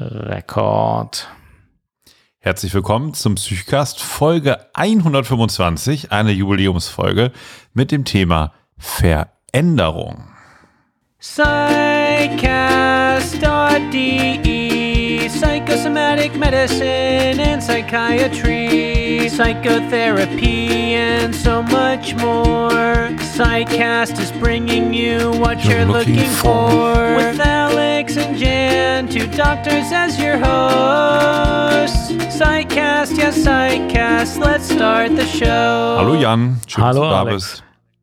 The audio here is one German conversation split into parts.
Rekord. Herzlich willkommen zum Psychcast Folge 125, eine Jubiläumsfolge mit dem Thema Veränderung. Psychcast.de Psychosomatic Medicine and Psychiatry Psychotherapy and so much more Psychcast is bringing you what you're, You're looking, looking for. for. With Alex and Jan, two doctors as your hosts Psychcast, yes Psychcast, let's start the show Hallo Jan, schön, Hallo dass du da Alex.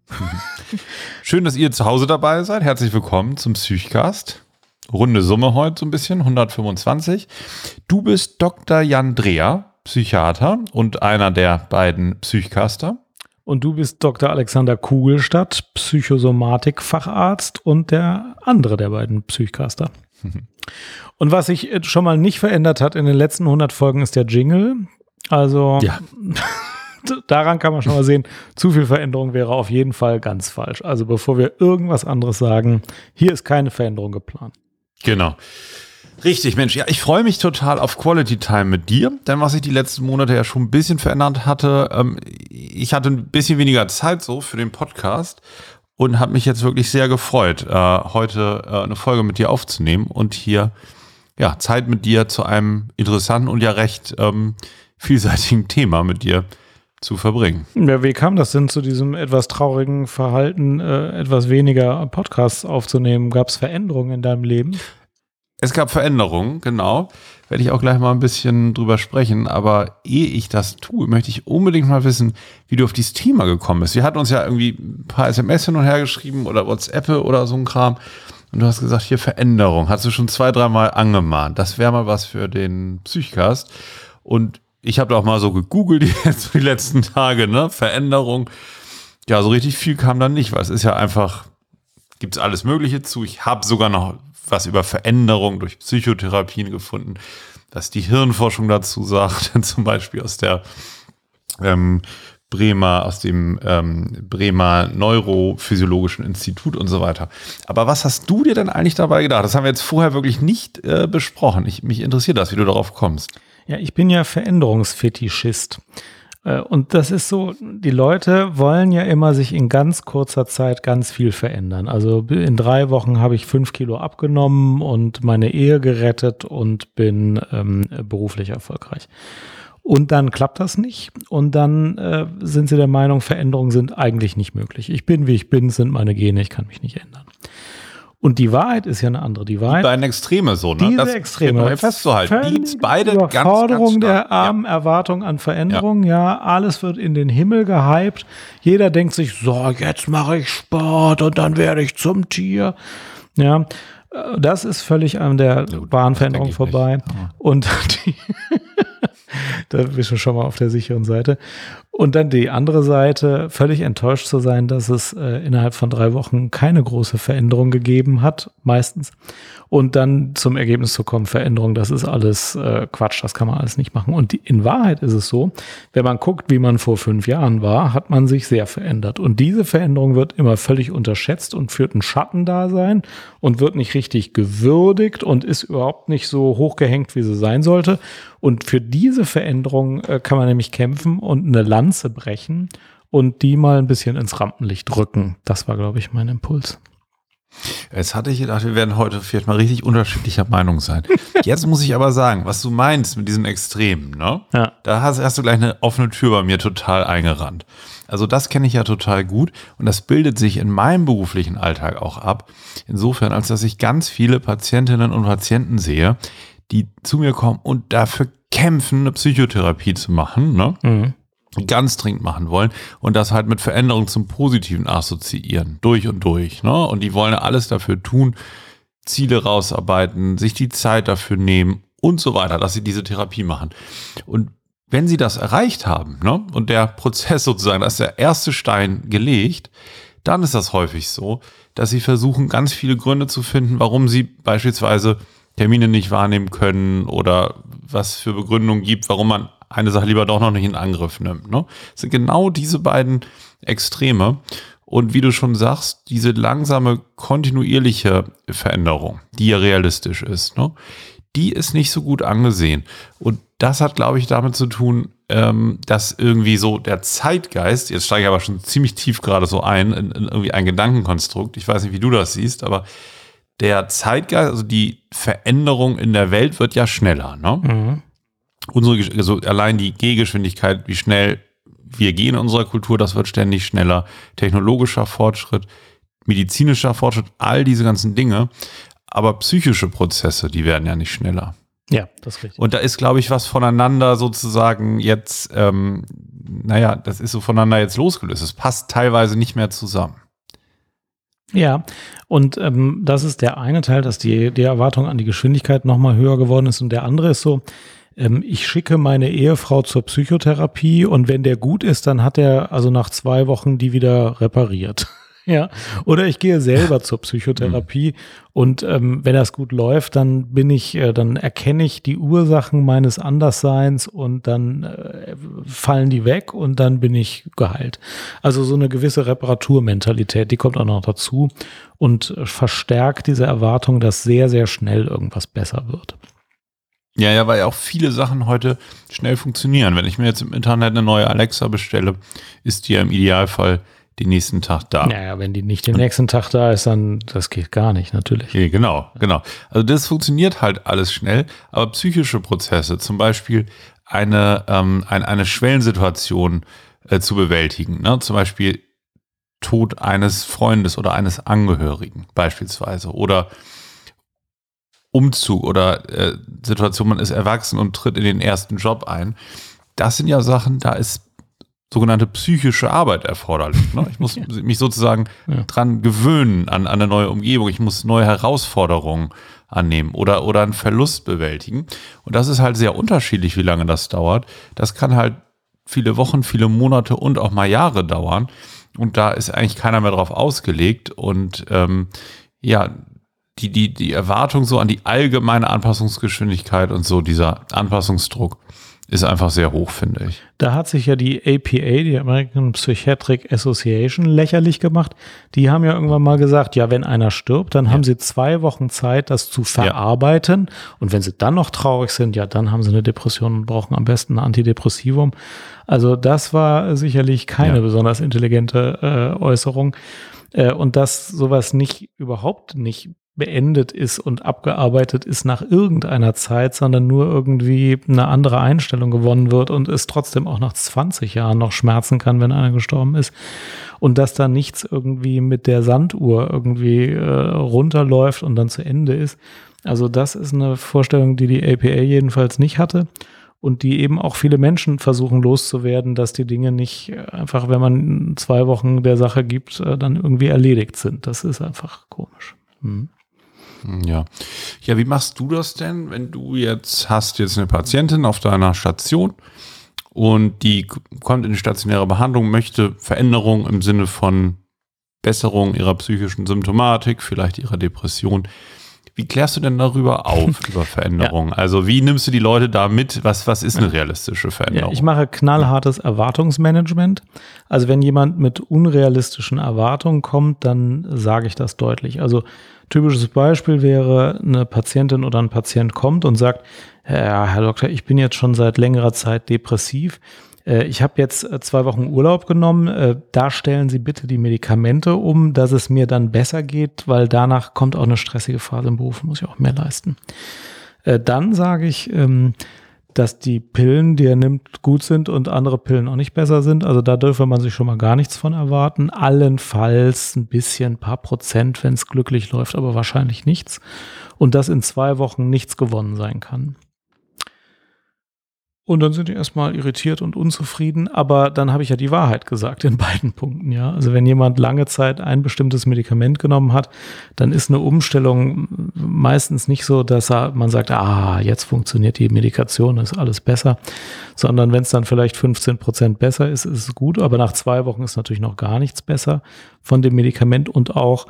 bist. schön, dass ihr zu Hause dabei seid. Herzlich willkommen zum Psychcast. Runde Summe heute so ein bisschen, 125. Du bist Dr. Jan Dreher, Psychiater und einer der beiden Psychcaster. Und du bist Dr. Alexander Kugelstadt, Psychosomatik-Facharzt und der andere der beiden Psychcaster. Und was sich äh, schon mal nicht verändert hat in den letzten 100 Folgen ist der Jingle. Also Ja. daran kann man schon mal sehen, zu viel Veränderung wäre auf jeden Fall ganz falsch. Also bevor wir irgendwas anderes sagen, hier ist keine Veränderung geplant. Genau. Richtig, Mensch. Ja, ich freue mich total auf Quality Time mit dir, denn was sich die letzten Monate ja schon ein bisschen verändert hatte, ähm, ich hatte ein bisschen weniger Zeit so für den Podcast und habe mich jetzt wirklich sehr gefreut, äh, heute äh, eine Folge mit dir aufzunehmen und hier ja Zeit mit dir zu einem interessanten und ja recht ähm, vielseitigen Thema mit dir zu verbringen. Ja, wie kam das denn zu diesem etwas traurigen Verhalten, äh, etwas weniger Podcasts aufzunehmen? Gab es Veränderungen in deinem Leben? Es gab Veränderungen, genau. Werde ich auch gleich mal ein bisschen drüber sprechen. Aber ehe ich das tue, möchte ich unbedingt mal wissen, wie du auf dieses Thema gekommen bist. Wir hatten uns ja irgendwie ein paar SMS hin und her geschrieben oder WhatsApp oder so ein Kram. Und du hast gesagt, hier Veränderung. Hast du schon zwei, dreimal angemahnt. Das wäre mal was für den Psychcast. Und ich habe auch mal so gegoogelt jetzt die letzten Tage, ne? Veränderung. Ja, so richtig viel kam dann nicht, weil es ist ja einfach, gibt's alles Mögliche zu. Ich habe sogar noch was über Veränderung durch Psychotherapien gefunden, was die Hirnforschung dazu sagt, zum Beispiel aus der ähm, Bremer, aus dem ähm, Bremer Neurophysiologischen Institut und so weiter. Aber was hast du dir denn eigentlich dabei gedacht? Das haben wir jetzt vorher wirklich nicht äh, besprochen. Ich, mich interessiert das, wie du darauf kommst. Ja, ich bin ja Veränderungsfetischist. Äh, Und das ist so, die Leute wollen ja immer sich in ganz kurzer Zeit ganz viel verändern. Also in drei Wochen habe ich fünf Kilo abgenommen und meine Ehe gerettet und bin ähm, beruflich erfolgreich. Und dann klappt das nicht. Und dann äh, sind sie der Meinung, Veränderungen sind eigentlich nicht möglich. Ich bin, wie ich bin, sind meine Gene, ich kann mich nicht ändern. Und die Wahrheit ist ja eine andere. Die Die Wahrheit beiden Extreme so, ne? diese Das Extreme. festzuhalten. Die beide ganz, ganz stark. der armen Erwartung an Veränderung. Ja. alles wird in den Himmel gehypt. Jeder denkt sich, so, jetzt mache ich Sport und dann werde ich zum Tier. Ja, äh, das ist völlig an der Gut, wahren das Veränderung denke ich vorbei. Und die, da bist du schon mal auf der sicheren Seite. Und dann die andere Seite, völlig enttäuscht zu sein, dass es äh, innerhalb von drei Wochen keine große Veränderung gegeben hat, meistens. Und dann zum Ergebnis zu kommen, Veränderung, das ist alles äh, Quatsch, das kann man alles nicht machen. Und die, in Wahrheit ist es so, wenn man guckt, wie man vor fünf Jahren war, hat man sich sehr verändert. Und diese Veränderung wird immer völlig unterschätzt und führt ein Schattendasein und wird nicht richtig gewürdigt und ist überhaupt nicht so hochgehängt, wie sie sein sollte. Und für diese Veränderung äh, kann man nämlich kämpfen und eine Lanze brechen und die mal ein bisschen ins Rampenlicht rücken. Das war, glaube ich, mein Impuls. Jetzt hatte ich gedacht, wir werden heute vielleicht mal richtig unterschiedlicher Meinung sein. Jetzt muss ich aber sagen, was du meinst mit diesen Extremen, ne? Ja. Da hast, hast du gleich eine offene Tür bei mir total eingerannt. Also das kenne ich ja total gut und das bildet sich in meinem beruflichen Alltag auch ab. Insofern, als dass ich ganz viele Patientinnen und Patienten sehe, die zu mir kommen und dafür kämpfen, eine Psychotherapie zu machen, ne? Mhm. Ganz dringend machen wollen und das halt mit Veränderung zum Positiven assoziieren, durch und durch. Ne? Und die wollen alles dafür tun, Ziele rausarbeiten, sich die Zeit dafür nehmen und so weiter, dass sie diese Therapie machen. Und wenn sie das erreicht haben ne, und der Prozess sozusagen, da ist der erste Stein gelegt, dann ist das häufig so, dass sie versuchen, ganz viele Gründe zu finden, warum sie beispielsweise Termine nicht wahrnehmen können oder was für Begründungen gibt, warum man eine Sache lieber doch noch nicht in Angriff nimmt. Ne? Das sind genau diese beiden Extreme. Und wie du schon sagst, diese langsame, kontinuierliche Veränderung, die ja realistisch ist, ne? die ist nicht so gut angesehen. Und das hat, glaube ich, damit zu tun, ähm, dass irgendwie so der Zeitgeist, jetzt steige ich aber schon ziemlich tief gerade so ein, in, in irgendwie ein Gedankenkonstrukt. Ich weiß nicht, wie du das siehst, aber der Zeitgeist, also die Veränderung in der Welt wird ja schneller. Ne? Mhm. Unsere, also allein die Gehgeschwindigkeit, wie schnell wir gehen in unserer Kultur, das wird ständig schneller. Technologischer Fortschritt, medizinischer Fortschritt, all diese ganzen Dinge. Aber psychische Prozesse, die werden ja nicht schneller. Ja, das ist richtig. Und da ist, glaube ich, was voneinander sozusagen jetzt, ähm, naja, das ist so voneinander jetzt losgelöst. Es passt teilweise nicht mehr zusammen. Ja, und ähm, das ist der eine Teil, dass die, die Erwartung an die Geschwindigkeit nochmal höher geworden ist. Und der andere ist so, ähm, ich schicke meine Ehefrau zur Psychotherapie und wenn der gut ist, dann hat er also nach zwei Wochen die wieder repariert. Ja, oder ich gehe selber zur Psychotherapie und ähm, wenn das gut läuft, dann bin ich, äh, dann erkenne ich die Ursachen meines Andersseins und dann äh, fallen die weg und dann bin ich geheilt. Also so eine gewisse Reparaturmentalität, die kommt auch noch dazu und verstärkt diese Erwartung, dass sehr, sehr schnell irgendwas besser wird. Ja, ja, weil ja auch viele Sachen heute schnell funktionieren. Wenn ich mir jetzt im Internet eine neue Alexa bestelle, ist die ja im Idealfall den nächsten Tag da. Naja, wenn die nicht den nächsten Tag da ist, dann das geht gar nicht, natürlich. Ja, genau, genau. Also das funktioniert halt alles schnell, aber psychische Prozesse, zum Beispiel eine, ähm, eine, eine Schwellensituation äh, zu bewältigen, ne? zum Beispiel Tod eines Freundes oder eines Angehörigen beispielsweise oder Umzug oder äh, Situation, man ist erwachsen und tritt in den ersten Job ein. Das sind ja Sachen, da ist sogenannte psychische Arbeit erforderlich. Ne? Ich muss ja. mich sozusagen ja. dran gewöhnen an, an eine neue Umgebung. Ich muss neue Herausforderungen annehmen oder, oder einen Verlust bewältigen. Und das ist halt sehr unterschiedlich, wie lange das dauert. Das kann halt viele Wochen, viele Monate und auch mal Jahre dauern. Und da ist eigentlich keiner mehr drauf ausgelegt. Und ähm, ja, die, die, die Erwartung so an die allgemeine Anpassungsgeschwindigkeit und so dieser Anpassungsdruck, ist einfach sehr hoch, finde ich. Da hat sich ja die APA, die American Psychiatric Association, lächerlich gemacht. Die haben ja irgendwann mal gesagt, ja, wenn einer stirbt, dann ja. haben sie zwei Wochen Zeit, das zu verarbeiten. Ja. Und wenn sie dann noch traurig sind, ja, dann haben sie eine Depression und brauchen am besten ein Antidepressivum. Also das war sicherlich keine ja. besonders intelligente äh, Äußerung. Äh, und dass sowas nicht überhaupt nicht beendet ist und abgearbeitet ist nach irgendeiner Zeit, sondern nur irgendwie eine andere Einstellung gewonnen wird und es trotzdem auch nach 20 Jahren noch schmerzen kann, wenn einer gestorben ist. Und dass da nichts irgendwie mit der Sanduhr irgendwie äh, runterläuft und dann zu Ende ist. Also das ist eine Vorstellung, die die APA jedenfalls nicht hatte und die eben auch viele Menschen versuchen loszuwerden, dass die Dinge nicht einfach, wenn man zwei Wochen der Sache gibt, äh, dann irgendwie erledigt sind. Das ist einfach komisch. Hm. Ja. Ja, wie machst du das denn, wenn du jetzt hast jetzt eine Patientin auf deiner Station und die kommt in die stationäre Behandlung, möchte Veränderung im Sinne von Besserung ihrer psychischen Symptomatik, vielleicht ihrer Depression. Wie klärst du denn darüber auf, über Veränderungen? Ja. Also wie nimmst du die Leute da mit? Was, was ist eine realistische Veränderung? Ja, ich mache knallhartes Erwartungsmanagement. Also wenn jemand mit unrealistischen Erwartungen kommt, dann sage ich das deutlich. Also Typisches Beispiel wäre, eine Patientin oder ein Patient kommt und sagt, ja, Herr Doktor, ich bin jetzt schon seit längerer Zeit depressiv. Äh, ich habe jetzt äh, zwei Wochen Urlaub genommen. Äh, da stellen Sie bitte die Medikamente um, dass es mir dann besser geht, weil danach kommt auch eine stressige Phase im Beruf, muss ich auch mehr leisten. Dann sage ich, ähm, dass die Pillen, die er nimmt, gut sind und andere Pillen auch nicht besser sind. Also da dürfe man sich schon mal gar nichts von erwarten. Allenfalls ein bisschen, ein paar Prozent, wenn es glücklich läuft, aber wahrscheinlich nichts. Und dass in zwei Wochen nichts gewonnen sein kann. Und dann sind die erstmal irritiert und unzufrieden, aber dann habe ich ja die Wahrheit gesagt in beiden Punkten, ja. Also wenn jemand lange Zeit ein bestimmtes Medikament genommen hat, dann ist eine Umstellung meistens nicht so, dass er, man sagt, ah, jetzt funktioniert die Medikation, ist alles besser, sondern wenn es dann vielleicht 15 Prozent besser ist, ist es gut, aber nach zwei Wochen ist natürlich noch gar nichts besser von dem Medikament. Und auch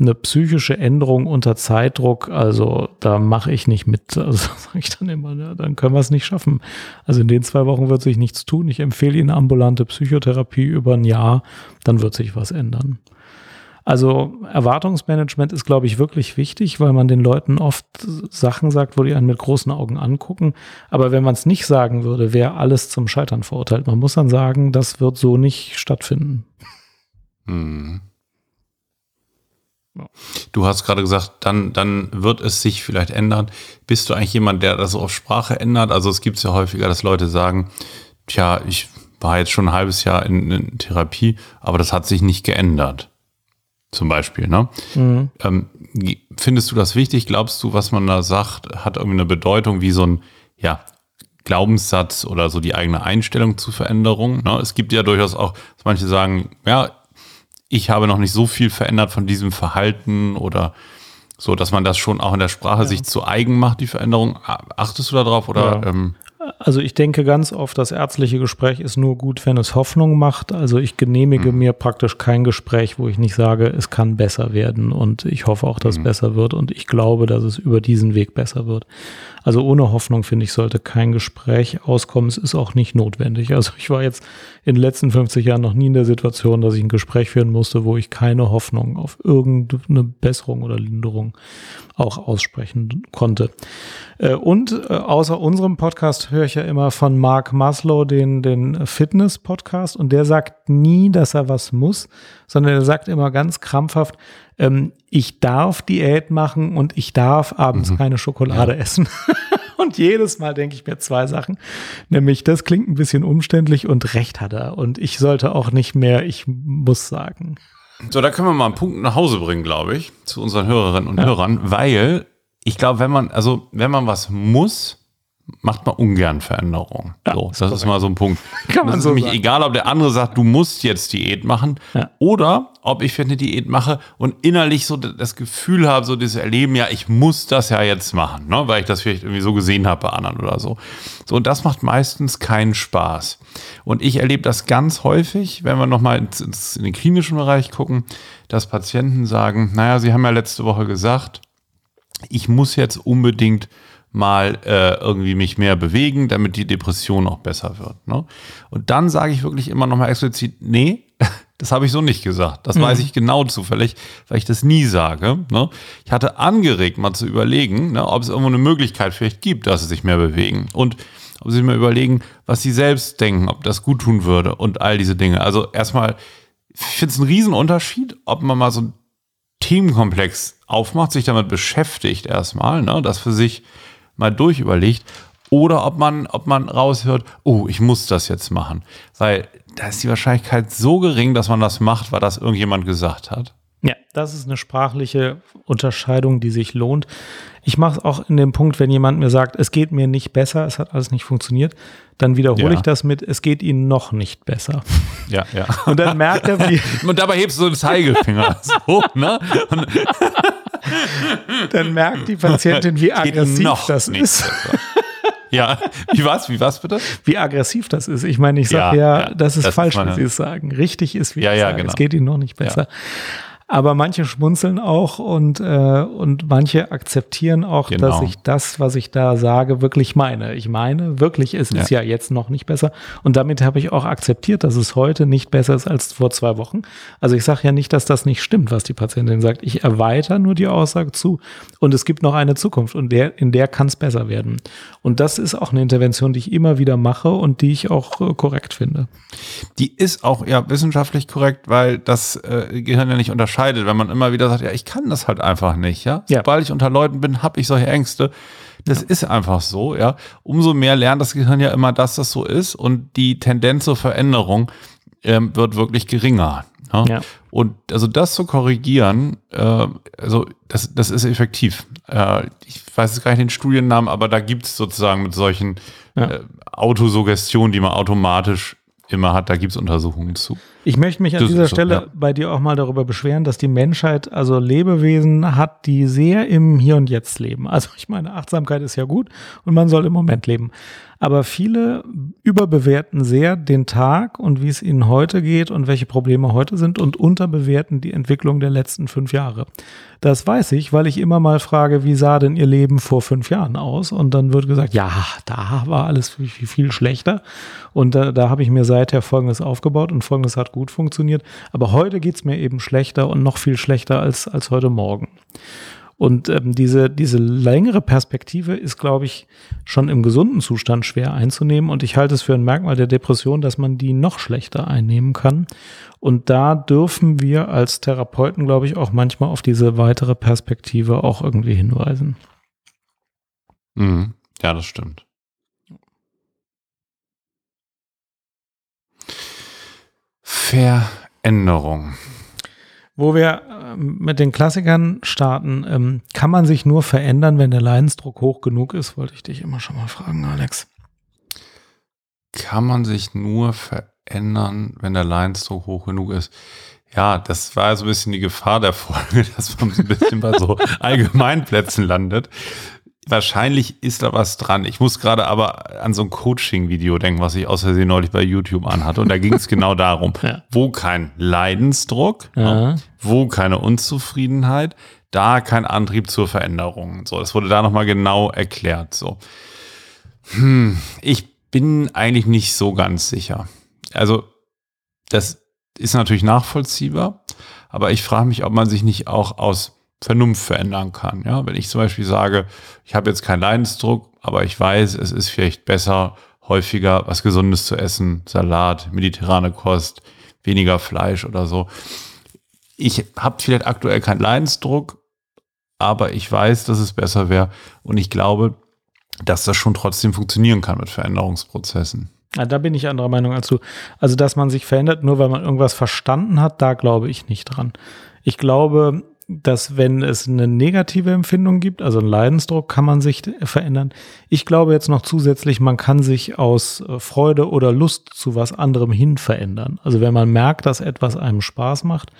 eine psychische Änderung unter Zeitdruck, also da mache ich nicht mit. Also sage ich dann immer, ja, dann können wir es nicht schaffen. Also in den zwei Wochen wird sich nichts tun. Ich empfehle Ihnen ambulante Psychotherapie über ein Jahr, dann wird sich was ändern. Also Erwartungsmanagement ist, glaube ich, wirklich wichtig, weil man den Leuten oft Sachen sagt, wo die einen mit großen Augen angucken. Aber wenn man es nicht sagen würde, wäre alles zum Scheitern verurteilt. Man muss dann sagen, das wird so nicht stattfinden. Du hast gerade gesagt, dann, dann wird es sich vielleicht ändern. Bist du eigentlich jemand, der das auf Sprache ändert? Also es gibt es ja häufiger, dass Leute sagen, tja, ich war jetzt schon ein halbes Jahr in, in Therapie, aber das hat sich nicht geändert. Zum Beispiel, ne? Mhm. Ähm, findest du das wichtig? Glaubst du, was man da sagt, hat irgendwie eine Bedeutung wie so ein, ja, Glaubenssatz oder so die eigene Einstellung zu Veränderung? Ne? Es gibt ja durchaus auch, dass manche sagen, ja, ich habe noch nicht so viel verändert von diesem Verhalten oder so, dass man das schon auch in der Sprache ja. sich zu eigen macht, die Veränderung. Achtest du darauf oder? Ja. Ähm also ich denke ganz oft, das ärztliche Gespräch ist nur gut, wenn es Hoffnung macht. Also ich genehmige mhm. mir praktisch kein Gespräch, wo ich nicht sage, es kann besser werden und ich hoffe auch, dass mhm. es besser wird und ich glaube, dass es über diesen Weg besser wird. Also ohne Hoffnung, finde ich, sollte kein Gespräch auskommen. Es ist auch nicht notwendig. Also ich war jetzt in den letzten 50 Jahren noch nie in der Situation, dass ich ein Gespräch führen musste, wo ich keine Hoffnung auf irgendeine Besserung oder Linderung auch aussprechen konnte. Äh, und äh, außer unserem Podcast höre ich ja immer von Mark Maslow den, den Fitness-Podcast und der sagt nie, dass er was muss, sondern er sagt immer ganz krampfhaft, ähm, ich darf Diät machen und ich darf abends mhm. keine Schokolade ja. essen. und jedes Mal denke ich mir zwei Sachen. Nämlich, das klingt ein bisschen umständlich und recht hat er. Und ich sollte auch nicht mehr, ich muss sagen. So, da können wir mal einen Punkt nach Hause bringen, glaube ich, zu unseren Hörerinnen und ja. Hörern, weil ich glaube, wenn man, also wenn man was muss, macht man ungern Veränderungen. Ja, so, das ist, mal so ein Punkt. Kann man das so ist nämlich egal, ob der andere sagt, du musst jetzt Diät machen ja. oder ob ich eine Diät mache und innerlich so das Gefühl habe, so dieses Erleben, ja, ich muss das ja jetzt machen, ne, weil ich das vielleicht irgendwie so gesehen habe bei anderen oder so. So, und das macht meistens keinen Spaß. Und ich erlebe das ganz häufig, wenn wir nochmal ins, ins, in den klinischen Bereich gucken, dass Patienten sagen, naja, sie haben ja letzte Woche gesagt, ich muss jetzt unbedingt mal äh, irgendwie mich mehr bewegen, damit die Depression auch besser wird. Ne? Und dann sage ich wirklich immer nochmal explizit, nee, das habe ich so nicht gesagt. Das mhm. weiß ich genau zufällig, weil ich das nie sage. Ne? Ich hatte angeregt, mal zu überlegen, ne, ob es irgendwo eine Möglichkeit vielleicht gibt, dass sie sich mehr bewegen. Und ob sie sich mal überlegen, was sie selbst denken, ob das gut tun würde und all diese Dinge. Also erstmal, ich finde es einen Riesenunterschied, ob man mal so einen Themenkomplex aufmacht, sich damit beschäftigt erstmal, ne, das für sich mal durchüberlegt oder ob man, ob man raushört, oh, ich muss das jetzt machen. Weil da ist die Wahrscheinlichkeit so gering, dass man das macht, weil das irgendjemand gesagt hat. Ja, das ist eine sprachliche Unterscheidung, die sich lohnt. Ich mache es auch in dem Punkt, wenn jemand mir sagt, es geht mir nicht besser, es hat alles nicht funktioniert, dann wiederhole ja. ich das mit, es geht Ihnen noch nicht besser. Ja, ja. Und dann merkt er, wie. Und dabei hebst du so den Zeigefinger so, ne? Und dann merkt die Patientin, wie aggressiv das ist. ja, wie was? Wie was bitte? Wie aggressiv das ist. Ich meine, ich sage ja, ja, das ist das falsch, wie Sie es sagen. Richtig ist, wie ja, ich ja, sage. Genau. Es geht Ihnen noch nicht besser. Aber manche schmunzeln auch und, äh, und manche akzeptieren auch, genau. dass ich das, was ich da sage, wirklich meine. Ich meine wirklich, es ja. ist ja jetzt noch nicht besser. Und damit habe ich auch akzeptiert, dass es heute nicht besser ist als vor zwei Wochen. Also ich sage ja nicht, dass das nicht stimmt, was die Patientin sagt. Ich erweitere nur die Aussage zu. Und es gibt noch eine Zukunft und der, in der kann es besser werden. Und das ist auch eine Intervention, die ich immer wieder mache und die ich auch äh, korrekt finde. Die ist auch ja wissenschaftlich korrekt, weil das äh, Gehirn ja nicht unterscheidet unterscheidet, wenn man immer wieder sagt, ja, ich kann das halt einfach nicht, ja. ja. Sobald ich unter Leuten bin, habe ich solche Ängste. Das ja. ist einfach so, ja. Umso mehr lernt das Gehirn ja immer, dass das so ist und die Tendenz zur Veränderung ähm, wird wirklich geringer. Ja? ja? Und also das zu korrigieren, äh, also das, das ist effektiv. Äh, ich weiß jetzt gar nicht den Studiennamen, aber da gibt es sozusagen mit solchen ja. äh, Autosuggestionen, die man automatisch immer hat, da gibt es Untersuchungen zu. Ich möchte mich an das dieser Stelle ja. bei dir auch mal darüber beschweren, dass die Menschheit also Lebewesen hat, die sehr im Hier und Jetzt leben. Also ich meine, Achtsamkeit ist ja gut und man soll im Moment leben. Aber viele überbewerten sehr den Tag und wie es ihnen heute geht und welche Probleme heute sind und unterbewerten die Entwicklung der letzten fünf Jahre. Das weiß ich, weil ich immer mal frage, wie sah denn ihr Leben vor fünf Jahren aus? Und dann wird gesagt, ja, da war alles viel, viel schlechter. Und da, da habe ich mir seither Folgendes aufgebaut und Folgendes hat hat gut funktioniert. Aber heute geht's mir eben schlechter und noch viel schlechter als, als heute Morgen. Und ähm, diese, diese längere Perspektive ist, glaube ich, schon im gesunden Zustand schwer einzunehmen. Und ich halte es für ein Merkmal der Depression, dass man die noch schlechter einnehmen kann. Und da dürfen wir als Therapeuten, glaube ich, auch manchmal auf diese weitere Perspektive auch irgendwie hinweisen. Mhm. Ja, das stimmt. Veränderung. Wo wir ähm, mit den Klassikern starten, ähm, kann man sich nur verändern, wenn der Leidensdruck hoch genug ist, wollte ich dich immer schon mal fragen, Alex. Kann man sich nur verändern, wenn der Leidensdruck hoch genug ist? Ja, das war so ein bisschen die Gefahr der Folge, dass man so ein bisschen bei so Allgemeinplätzen landet wahrscheinlich ist da was dran. Ich muss gerade aber an so ein Coaching-Video denken, was ich aus Versehen neulich bei YouTube anhatte. Und da ging es genau darum, ja. wo kein Leidensdruck, ja. wo keine Unzufriedenheit, da kein Antrieb zur Veränderung. So, das wurde da nochmal genau erklärt. So, hm, ich bin eigentlich nicht so ganz sicher. Also, das ist natürlich nachvollziehbar, aber ich frage mich, ob man sich nicht auch aus Vernunft verändern kann. Ja, wenn ich zum Beispiel sage, ich habe jetzt keinen Leidensdruck, aber ich weiß, es ist vielleicht besser, häufiger was Gesundes zu essen, Salat, mediterrane Kost, weniger Fleisch oder so. Ich habe vielleicht aktuell keinen Leidensdruck, aber ich weiß, dass es besser wäre und ich glaube, dass das schon trotzdem funktionieren kann mit Veränderungsprozessen. Ja, da bin ich anderer Meinung als du. Also, dass man sich verändert, nur weil man irgendwas verstanden hat, da glaube ich nicht dran. Ich glaube, dass wenn es eine negative Empfindung gibt, also einen Leidensdruck, kann man sich verändern. Ich glaube jetzt noch zusätzlich, man kann sich aus äh, Freude oder Lust zu was anderem hin verändern. Also wenn man merkt, dass etwas einem Spaß macht,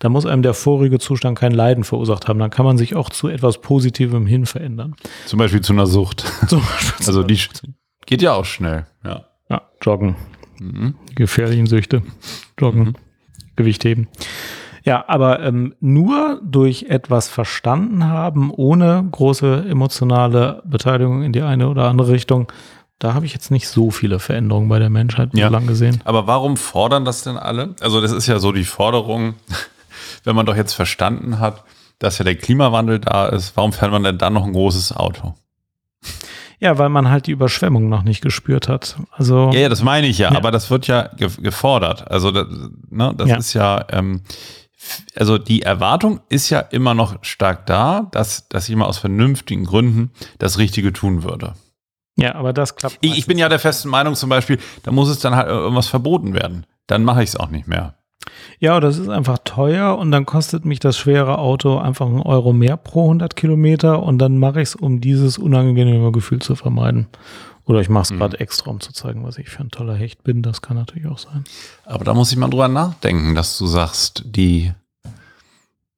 dann muss einem der vorige Zustand kein Leiden verursacht haben. Dann kann man sich auch zu etwas Positivem hin verändern. Zum Beispiel zu einer Sucht. also die geht ja auch schnell. Ja, ja joggen. Mhm. Gefährlichen Süchte. Joggen. Mhm. Gewicht heben. Ja, aber ähm, nur durch etwas verstanden haben, ohne große emotionale Beteiligung in die eine oder andere Richtung, da habe ich jetzt nicht so viele Veränderungen bei der Menschheit ja. lang gesehen. Aber warum fordern das denn alle? Also das ist ja so die Forderung, wenn man doch jetzt verstanden hat, dass ja der Klimawandel da ist, warum fährt man denn dann noch ein großes Auto? Ja, weil man halt die Überschwemmung noch nicht gespürt hat. Also ja, ja das meine ich ja, ja. aber das wird ja gefordert. Also das, ne, das ja. ist ja ähm, also die Erwartung ist ja immer noch stark da, dass, dass jemand aus vernünftigen Gründen das Richtige tun würde. Ja, aber das klappt. Ich, ich bin ja der festen Meinung zum Beispiel, da muss es dann halt irgendwas verboten werden. Dann mache ich es auch nicht mehr. Ja, das ist einfach teuer und dann kostet mich das schwere Auto einfach einen Euro mehr pro 100 Kilometer und dann mache ich es, um dieses unangenehme Gefühl zu vermeiden. Oder ich mache es mhm. gerade extra, um zu zeigen, was ich für ein toller Hecht bin. Das kann natürlich auch sein. Aber da muss ich mal drüber nachdenken, dass du sagst, die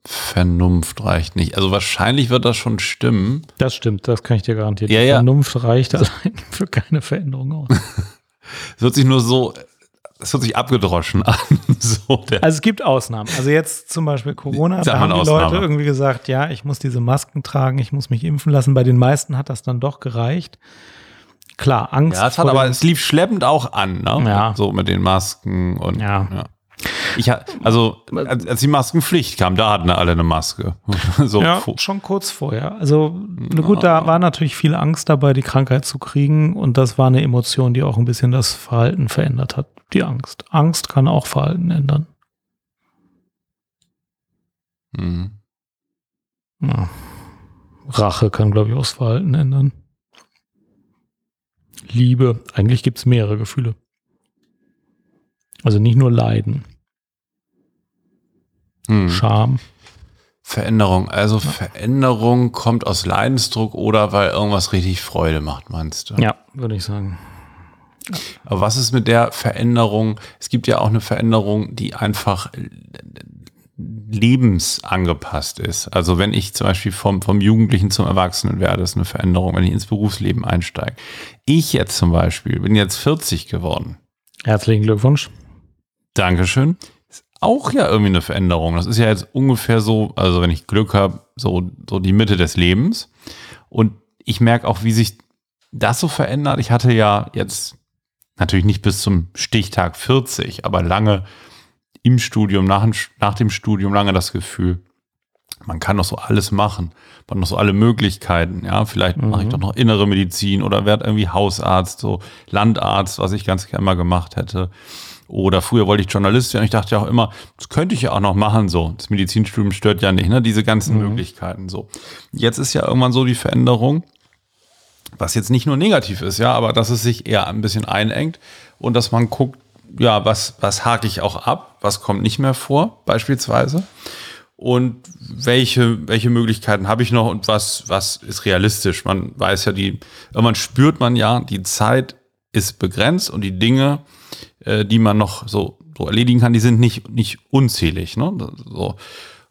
Vernunft reicht nicht. Also wahrscheinlich wird das schon stimmen. Das stimmt, das kann ich dir garantieren. Ja, die ja. Vernunft reicht allein für keine Veränderung aus. Es hört sich nur so, es hört sich abgedroschen an. So also es gibt Ausnahmen. Also jetzt zum Beispiel Corona, da haben die Ausnahme. Leute irgendwie gesagt, ja, ich muss diese Masken tragen, ich muss mich impfen lassen. Bei den meisten hat das dann doch gereicht. Klar, Angst. Ja, es hat aber, es lief schleppend auch an, ne? Ja. So mit den Masken und. Ja. ja. Ich also als die Maskenpflicht kam, da hatten alle eine Maske. so ja, schon kurz vorher. Also gut, da war natürlich viel Angst dabei, die Krankheit zu kriegen und das war eine Emotion, die auch ein bisschen das Verhalten verändert hat. Die Angst. Angst kann auch Verhalten ändern. Mhm. Ja. Rache kann, glaube ich, auch das Verhalten ändern. Liebe. Eigentlich gibt es mehrere Gefühle. Also nicht nur Leiden. Hm. Scham. Veränderung. Also ja. Veränderung kommt aus Leidensdruck oder weil irgendwas richtig Freude macht, meinst du? Ja, würde ich sagen. Aber was ist mit der Veränderung? Es gibt ja auch eine Veränderung, die einfach lebensangepasst ist. Also wenn ich zum Beispiel vom, vom Jugendlichen zum Erwachsenen werde, ist eine Veränderung, wenn ich ins Berufsleben einsteige. Ich jetzt zum Beispiel bin jetzt 40 geworden. Herzlichen Glückwunsch. Dankeschön. Ist auch ja irgendwie eine Veränderung. Das ist ja jetzt ungefähr so, also wenn ich Glück habe, so, so die Mitte des Lebens. Und ich merke auch, wie sich das so verändert. Ich hatte ja jetzt natürlich nicht bis zum Stichtag 40, aber lange im Studium, nach, nach dem Studium lange das Gefühl, man kann doch so alles machen. Man hat noch so alle Möglichkeiten. Ja, vielleicht mhm. mache ich doch noch innere Medizin oder werde irgendwie Hausarzt, so Landarzt, was ich ganz gerne mal gemacht hätte. Oder früher wollte ich Journalist werden. Ich dachte ja auch immer, das könnte ich ja auch noch machen. So, das Medizinstudium stört ja nicht, ne? Diese ganzen mhm. Möglichkeiten. So, jetzt ist ja irgendwann so die Veränderung, was jetzt nicht nur negativ ist, ja, aber dass es sich eher ein bisschen einengt und dass man guckt, ja, was was hake ich auch ab, was kommt nicht mehr vor, beispielsweise und welche, welche Möglichkeiten habe ich noch und was, was ist realistisch. Man weiß ja, die, irgendwann spürt man ja, die Zeit ist begrenzt und die Dinge, äh, die man noch so, so erledigen kann, die sind nicht, nicht unzählig. Ne? So.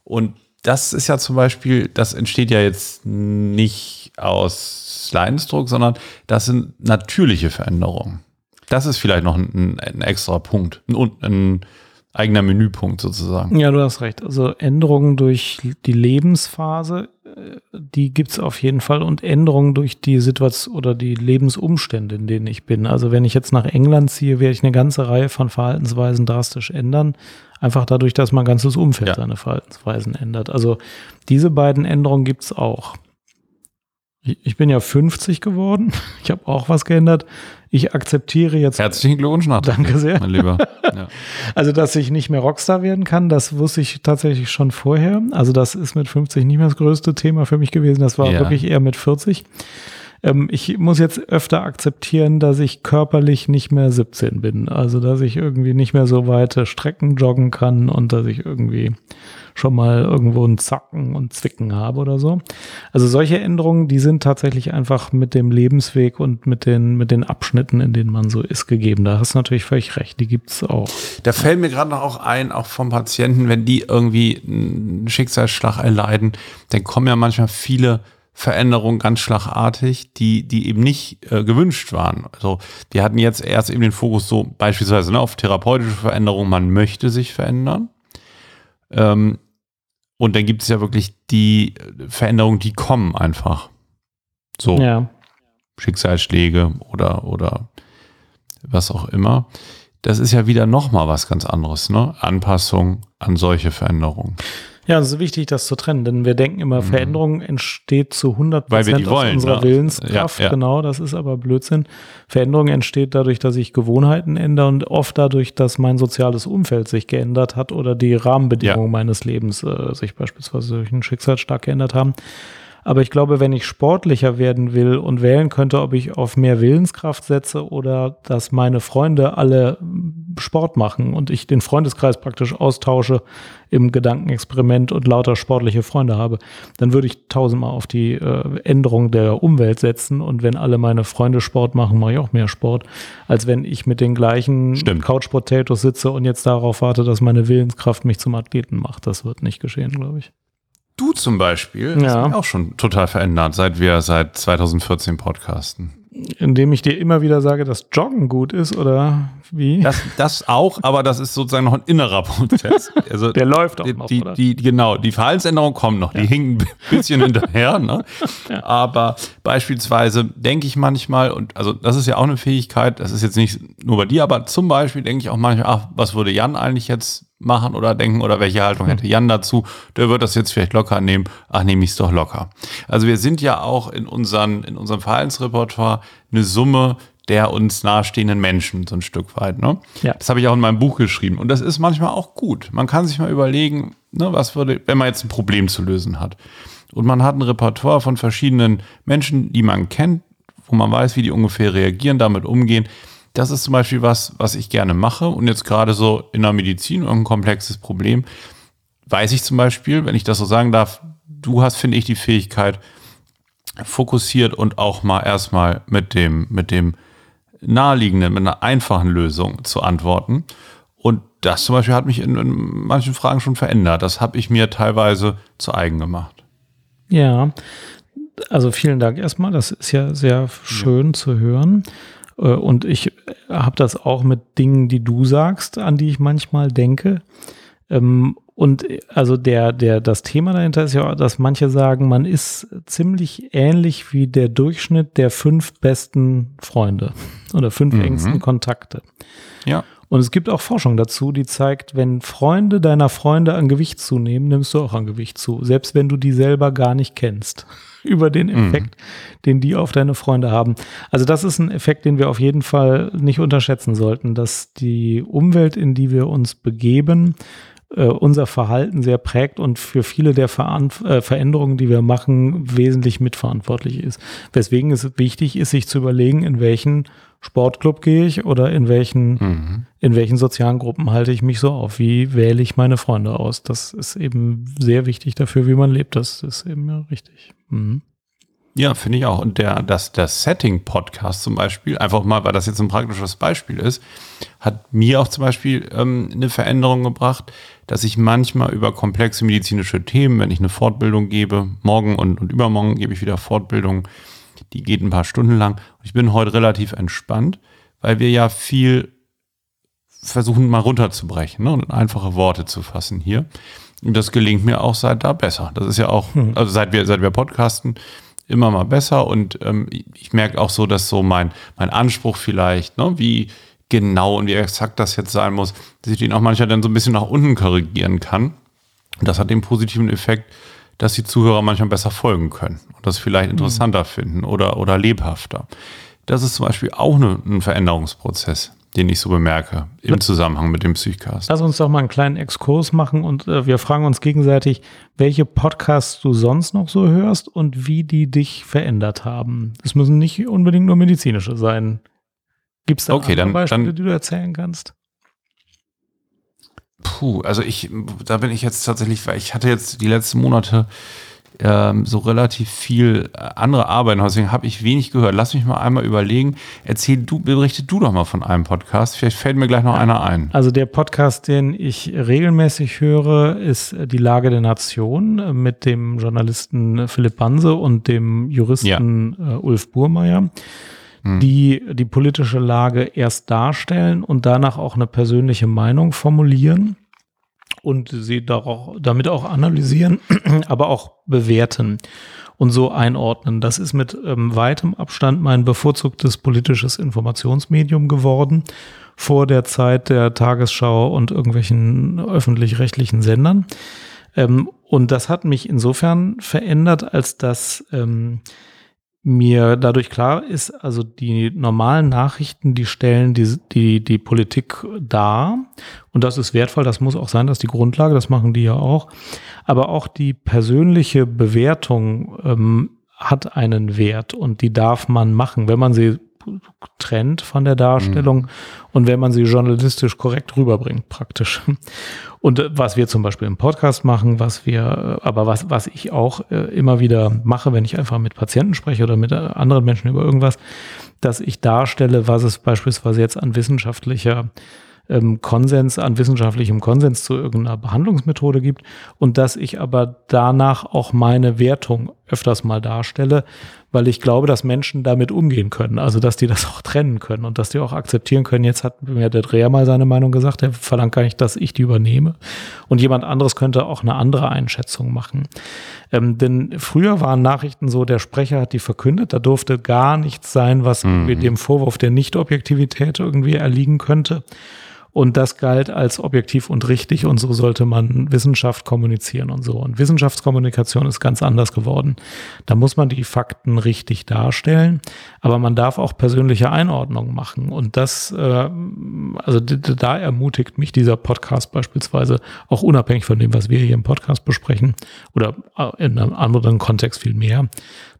Und das ist ja zum Beispiel, das entsteht ja jetzt nicht aus Leidensdruck, sondern das sind natürliche Veränderungen. Das ist vielleicht noch ein, ein extra Punkt, ein, ein eigener Menüpunkt sozusagen. Ja, du hast recht. Also Änderungen durch die Lebensphase, äh, die gibt es auf jeden Fall und Änderungen durch die Situation oder die Lebensumstände, in denen ich bin. Also wenn ich jetzt nach England ziehe, werde ich eine ganze Reihe von Verhaltensweisen drastisch ändern. Einfach dadurch, dass mein ganzes Umfeld ja. seine Verhaltensweisen ändert. Also diese beiden Änderungen gibt es auch. Ich bin ja 50 geworden. Ich habe auch was geändert. Ich akzeptiere jetzt. Herzlichen Glückwunsch nach. Danke sehr. Mein Lieber. Ja. Also, dass ich nicht mehr Rockstar werden kann, das wusste ich tatsächlich schon vorher. Also, das ist mit 50 nicht mehr das größte Thema für mich gewesen. Das war ja. wirklich eher mit 40. Ähm, ich muss jetzt öfter akzeptieren, dass ich körperlich nicht mehr 17 bin. Also, dass ich irgendwie nicht mehr so weite Strecken joggen kann und dass ich irgendwie schon mal irgendwo ein Zacken und Zwicken habe oder so. Also solche Änderungen, die sind tatsächlich einfach mit dem Lebensweg und mit den, mit den Abschnitten, in denen man so ist, gegeben. Da hast du natürlich völlig recht, die gibt's auch. Da fällt mir gerade noch auch ein, auch vom Patienten, wenn die irgendwie einen Schicksalsschlag erleiden, dann kommen ja manchmal viele Veränderungen ganz schlagartig, die, die eben nicht äh, gewünscht waren. Also wir hatten jetzt erst eben den Fokus so beispielsweise ne, auf therapeutische Veränderungen, man möchte sich verändern. Ähm, und dann gibt es ja wirklich die Veränderungen, die kommen einfach. So. Ja. Schicksalsschläge oder, oder was auch immer. Das ist ja wieder nochmal was ganz anderes, ne? Anpassung an solche Veränderungen. Ja, es ist wichtig, das zu trennen, denn wir denken immer, mhm. Veränderung entsteht zu 100 Prozent aus unserer ne? Willenskraft. Ja, ja. Genau, das ist aber Blödsinn. Veränderung entsteht dadurch, dass ich Gewohnheiten ändere und oft dadurch, dass mein soziales Umfeld sich geändert hat oder die Rahmenbedingungen ja. meines Lebens äh, sich beispielsweise durch einen Schicksalsschlag geändert haben. Aber ich glaube, wenn ich sportlicher werden will und wählen könnte, ob ich auf mehr Willenskraft setze oder dass meine Freunde alle Sport machen und ich den Freundeskreis praktisch austausche im Gedankenexperiment und lauter sportliche Freunde habe, dann würde ich tausendmal auf die äh, Änderung der Umwelt setzen. Und wenn alle meine Freunde Sport machen, mache ich auch mehr Sport, als wenn ich mit den gleichen Stimmt. Couch Potatoes sitze und jetzt darauf warte, dass meine Willenskraft mich zum Athleten macht. Das wird nicht geschehen, glaube ich. Du zum Beispiel ja. hast mich auch schon total verändert, seit wir seit 2014 podcasten. Indem ich dir immer wieder sage, dass Joggen gut ist oder wie? Das, das auch, aber das ist sozusagen noch ein innerer Prozess. Also Der läuft auch die, noch, die, die, Genau, die Verhaltensänderungen kommen noch, ja. die hinken ein bisschen hinterher. Ne? Ja. Aber beispielsweise denke ich manchmal, und also das ist ja auch eine Fähigkeit, das ist jetzt nicht nur bei dir, aber zum Beispiel denke ich auch manchmal, ach, was würde Jan eigentlich jetzt machen oder denken oder welche Haltung hätte Jan dazu, der wird das jetzt vielleicht locker nehmen, ach, nehme ich es doch locker. Also wir sind ja auch in, unseren, in unserem Verhaltensrepertoire eine Summe der uns nahestehenden Menschen, so ein Stück weit. Ne? Ja. Das habe ich auch in meinem Buch geschrieben. Und das ist manchmal auch gut. Man kann sich mal überlegen, ne, was würde, wenn man jetzt ein Problem zu lösen hat. Und man hat ein Repertoire von verschiedenen Menschen, die man kennt, wo man weiß, wie die ungefähr reagieren, damit umgehen das ist zum Beispiel was, was ich gerne mache. Und jetzt gerade so in der Medizin ein komplexes Problem, weiß ich zum Beispiel, wenn ich das so sagen darf, du hast, finde ich, die Fähigkeit, fokussiert und auch mal erstmal mit dem, mit dem naheliegenden, mit einer einfachen Lösung zu antworten. Und das zum Beispiel hat mich in, in manchen Fragen schon verändert. Das habe ich mir teilweise zu eigen gemacht. Ja, also vielen Dank erstmal. Das ist ja sehr schön ja. zu hören. Äh, und ich habe das auch mit Dingen, die du sagst, an die ich manchmal denke. Ähm, und also der, der, das Thema dahinter ist ja, dass manche sagen, man ist ziemlich ähnlich wie der Durchschnitt der fünf besten Freunde oder fünf mhm. engsten Kontakte. Ja. Und es gibt auch Forschung dazu, die zeigt, wenn Freunde deiner Freunde an Gewicht zunehmen, nimmst du auch an Gewicht zu, selbst wenn du die selber gar nicht kennst. Über den Effekt, mhm. den die auf deine Freunde haben. Also das ist ein Effekt, den wir auf jeden Fall nicht unterschätzen sollten, dass die Umwelt, in die wir uns begeben, äh, unser Verhalten sehr prägt und für viele der Veranf äh, Veränderungen, die wir machen, wesentlich mitverantwortlich ist. Weswegen es wichtig ist, sich zu überlegen, in welchen Sportclub gehe ich oder in welchen, mhm. in welchen sozialen Gruppen halte ich mich so auf? Wie wähle ich meine Freunde aus? Das ist eben sehr wichtig dafür, wie man lebt. Das ist eben ja richtig. Mhm. Ja, finde ich auch. Und der, das, der Setting-Podcast zum Beispiel, einfach mal, weil das jetzt ein praktisches Beispiel ist, hat mir auch zum Beispiel ähm, eine Veränderung gebracht, dass ich manchmal über komplexe medizinische Themen, wenn ich eine Fortbildung gebe, morgen und, und übermorgen gebe ich wieder Fortbildung, die geht ein paar Stunden lang. Ich bin heute relativ entspannt, weil wir ja viel versuchen mal runterzubrechen ne, und einfache Worte zu fassen hier. Und das gelingt mir auch seit da besser. Das ist ja auch, hm. also seit wir, seit wir podcasten, immer mal besser. Und ähm, ich merke auch so, dass so mein, mein Anspruch vielleicht, ne, wie genau und wie exakt das jetzt sein muss, dass ich den auch manchmal dann so ein bisschen nach unten korrigieren kann. Und das hat den positiven Effekt, dass die Zuhörer manchmal besser folgen können und das vielleicht interessanter mhm. finden oder, oder lebhafter. Das ist zum Beispiel auch eine, ein Veränderungsprozess, den ich so bemerke im Zusammenhang mit dem Psychcast. Lass uns doch mal einen kleinen Exkurs machen und äh, wir fragen uns gegenseitig, welche Podcasts du sonst noch so hörst und wie die dich verändert haben. Es müssen nicht unbedingt nur medizinische sein. Gibt es da okay, dann, Beispiele, dann, die du erzählen kannst? Puh, also ich, da bin ich jetzt tatsächlich, weil ich hatte jetzt die letzten Monate ähm, so relativ viel äh, andere Arbeit, deswegen habe ich wenig gehört. Lass mich mal einmal überlegen. Erzähl du, berichte du doch mal von einem Podcast. Vielleicht fällt mir gleich noch einer ein. Also der Podcast, den ich regelmäßig höre, ist Die Lage der Nation mit dem Journalisten Philipp Banse und dem Juristen ja. äh, Ulf Burmeier. Hm. die die politische Lage erst darstellen und danach auch eine persönliche Meinung formulieren und sie auch, damit auch analysieren, aber auch bewerten und so einordnen. Das ist mit ähm, weitem Abstand mein bevorzugtes politisches Informationsmedium geworden vor der Zeit der Tagesschau und irgendwelchen öffentlich-rechtlichen Sendern. Ähm, und das hat mich insofern verändert, als dass ähm, mir dadurch klar ist, also die normalen Nachrichten, die stellen die, die, die Politik dar. Und das ist wertvoll, das muss auch sein, dass die Grundlage, das machen die ja auch. Aber auch die persönliche Bewertung ähm, hat einen Wert und die darf man machen, wenn man sie trennt von der Darstellung mhm. und wenn man sie journalistisch korrekt rüberbringt, praktisch. Und äh, was wir zum Beispiel im Podcast machen, was wir, äh, aber was, was ich auch äh, immer wieder mache, wenn ich einfach mit Patienten spreche oder mit anderen Menschen über irgendwas, dass ich darstelle, was es beispielsweise jetzt an wissenschaftlicher ähm, Konsens, an wissenschaftlichem Konsens zu irgendeiner Behandlungsmethode gibt. Und dass ich aber danach auch meine Wertung öfters mal darstelle, weil ich glaube, dass Menschen damit umgehen können, also dass die das auch trennen können und dass die auch akzeptieren können. Jetzt hat mir der Dreher mal seine Meinung gesagt, er verlangt gar nicht, dass ich die übernehme und jemand anderes könnte auch eine andere Einschätzung machen. Ähm, denn früher waren Nachrichten so, der Sprecher hat die verkündet, da durfte gar nichts sein, was mhm. dem Vorwurf der Nichtobjektivität irgendwie erliegen könnte. Und das galt als objektiv und richtig und so sollte man Wissenschaft kommunizieren und so. Und Wissenschaftskommunikation ist ganz anders geworden. Da muss man die Fakten richtig darstellen, aber man darf auch persönliche Einordnungen machen. Und das, äh, also da ermutigt mich dieser Podcast beispielsweise, auch unabhängig von dem, was wir hier im Podcast besprechen oder äh, in einem anderen Kontext viel mehr,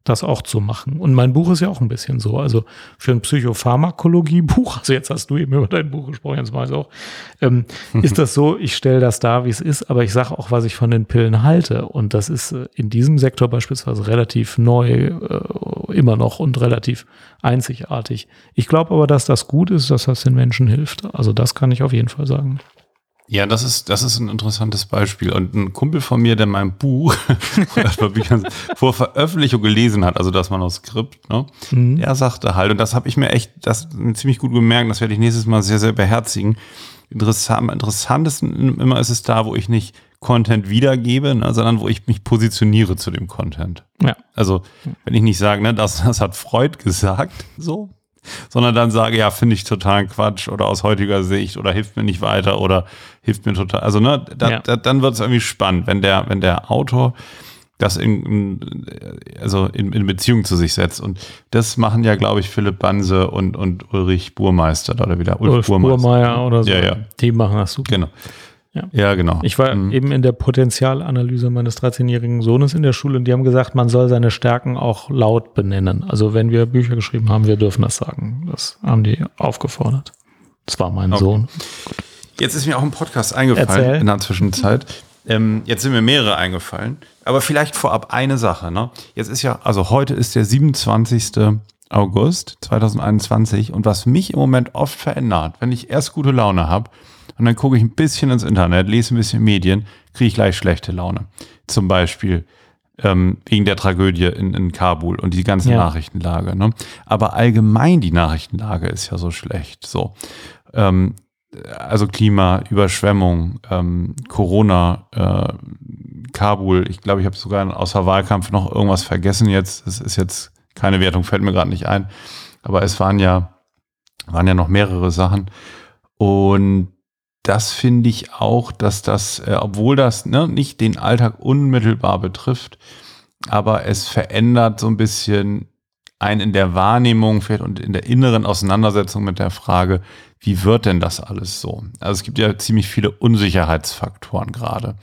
das auch zu machen. Und mein Buch ist ja auch ein bisschen so. Also für ein Psychopharmakologie-Buch, also jetzt hast du eben über dein Buch gesprochen, jetzt mache ich es auch, ähm, ist das so, ich stelle das da, wie es ist, aber ich sage auch, was ich von den Pillen halte. Und das ist äh, in diesem Sektor beispielsweise relativ neu, äh, immer noch und relativ einzigartig. Ich glaube aber, dass das gut ist, dass das den Menschen hilft. Also das kann ich auf jeden Fall sagen. Ja, das ist, das ist ein interessantes Beispiel. Und ein Kumpel von mir, der mein Buch vor Veröffentlichung gelesen hat, also das Manuskript, ne, mhm. der sagte halt, und das habe ich mir echt, das ziemlich gut gemerkt, das werde ich nächstes Mal sehr, sehr beherzigen. Interessant, am interessantesten immer ist es da, wo ich nicht Content wiedergebe, ne, sondern wo ich mich positioniere zu dem Content. Ja. Also, wenn ich nicht sage, ne, das, das hat Freud gesagt, so, sondern dann sage, ja, finde ich total Quatsch oder aus heutiger Sicht oder hilft mir nicht weiter oder hilft mir total. Also, ne, da, Ja. da, dann wird es irgendwie spannend, wenn der, wenn der Autor das in, also in, in Beziehung zu sich setzt. Und das machen ja, glaube ich, Philipp Banse und, und Ulrich Burmeister oder wieder. Ulf Burmeier oder so. Ja, ja. Die machen das super. Genau. Ja. Ja, genau. Ich war Mhm. eben in der Potenzialanalyse meines 13-jährigen Sohnes in der Schule und die haben gesagt, man soll seine Stärken auch laut benennen. Also wenn wir Bücher geschrieben haben, wir dürfen das sagen. Das haben die aufgefordert. Das war mein Okay. Sohn. Jetzt ist mir auch ein Podcast eingefallen Erzähl. in der Zwischenzeit. Ähm, jetzt sind mir mehrere eingefallen. Aber vielleicht vorab eine Sache. Ne? Jetzt ist ja, also heute ist der 27. August 2021 und was mich im Moment oft verändert, wenn ich erst gute Laune habe und dann gucke ich ein bisschen ins Internet, lese ein bisschen Medien, kriege ich gleich schlechte Laune. Zum Beispiel ähm, wegen der Tragödie in, in Kabul und die ganze Ja. Nachrichtenlage. Ne? Aber allgemein die Nachrichtenlage ist ja so schlecht. So. Ähm, also Klima, Überschwemmung, ähm, Corona, äh, Kabul. Ich glaube, ich habe sogar außer Wahlkampf noch irgendwas vergessen jetzt. Es ist jetzt keine Wertung, fällt mir gerade nicht ein. Aber es waren ja, waren ja noch mehrere Sachen. Und das finde ich auch, dass das, äh, obwohl das ne, nicht den Alltag unmittelbar betrifft, aber es verändert so ein bisschen ein in der Wahrnehmung vielleicht und in der inneren Auseinandersetzung mit der Frage, wie wird denn das alles so? Also es gibt ja ziemlich viele Unsicherheitsfaktoren gerade.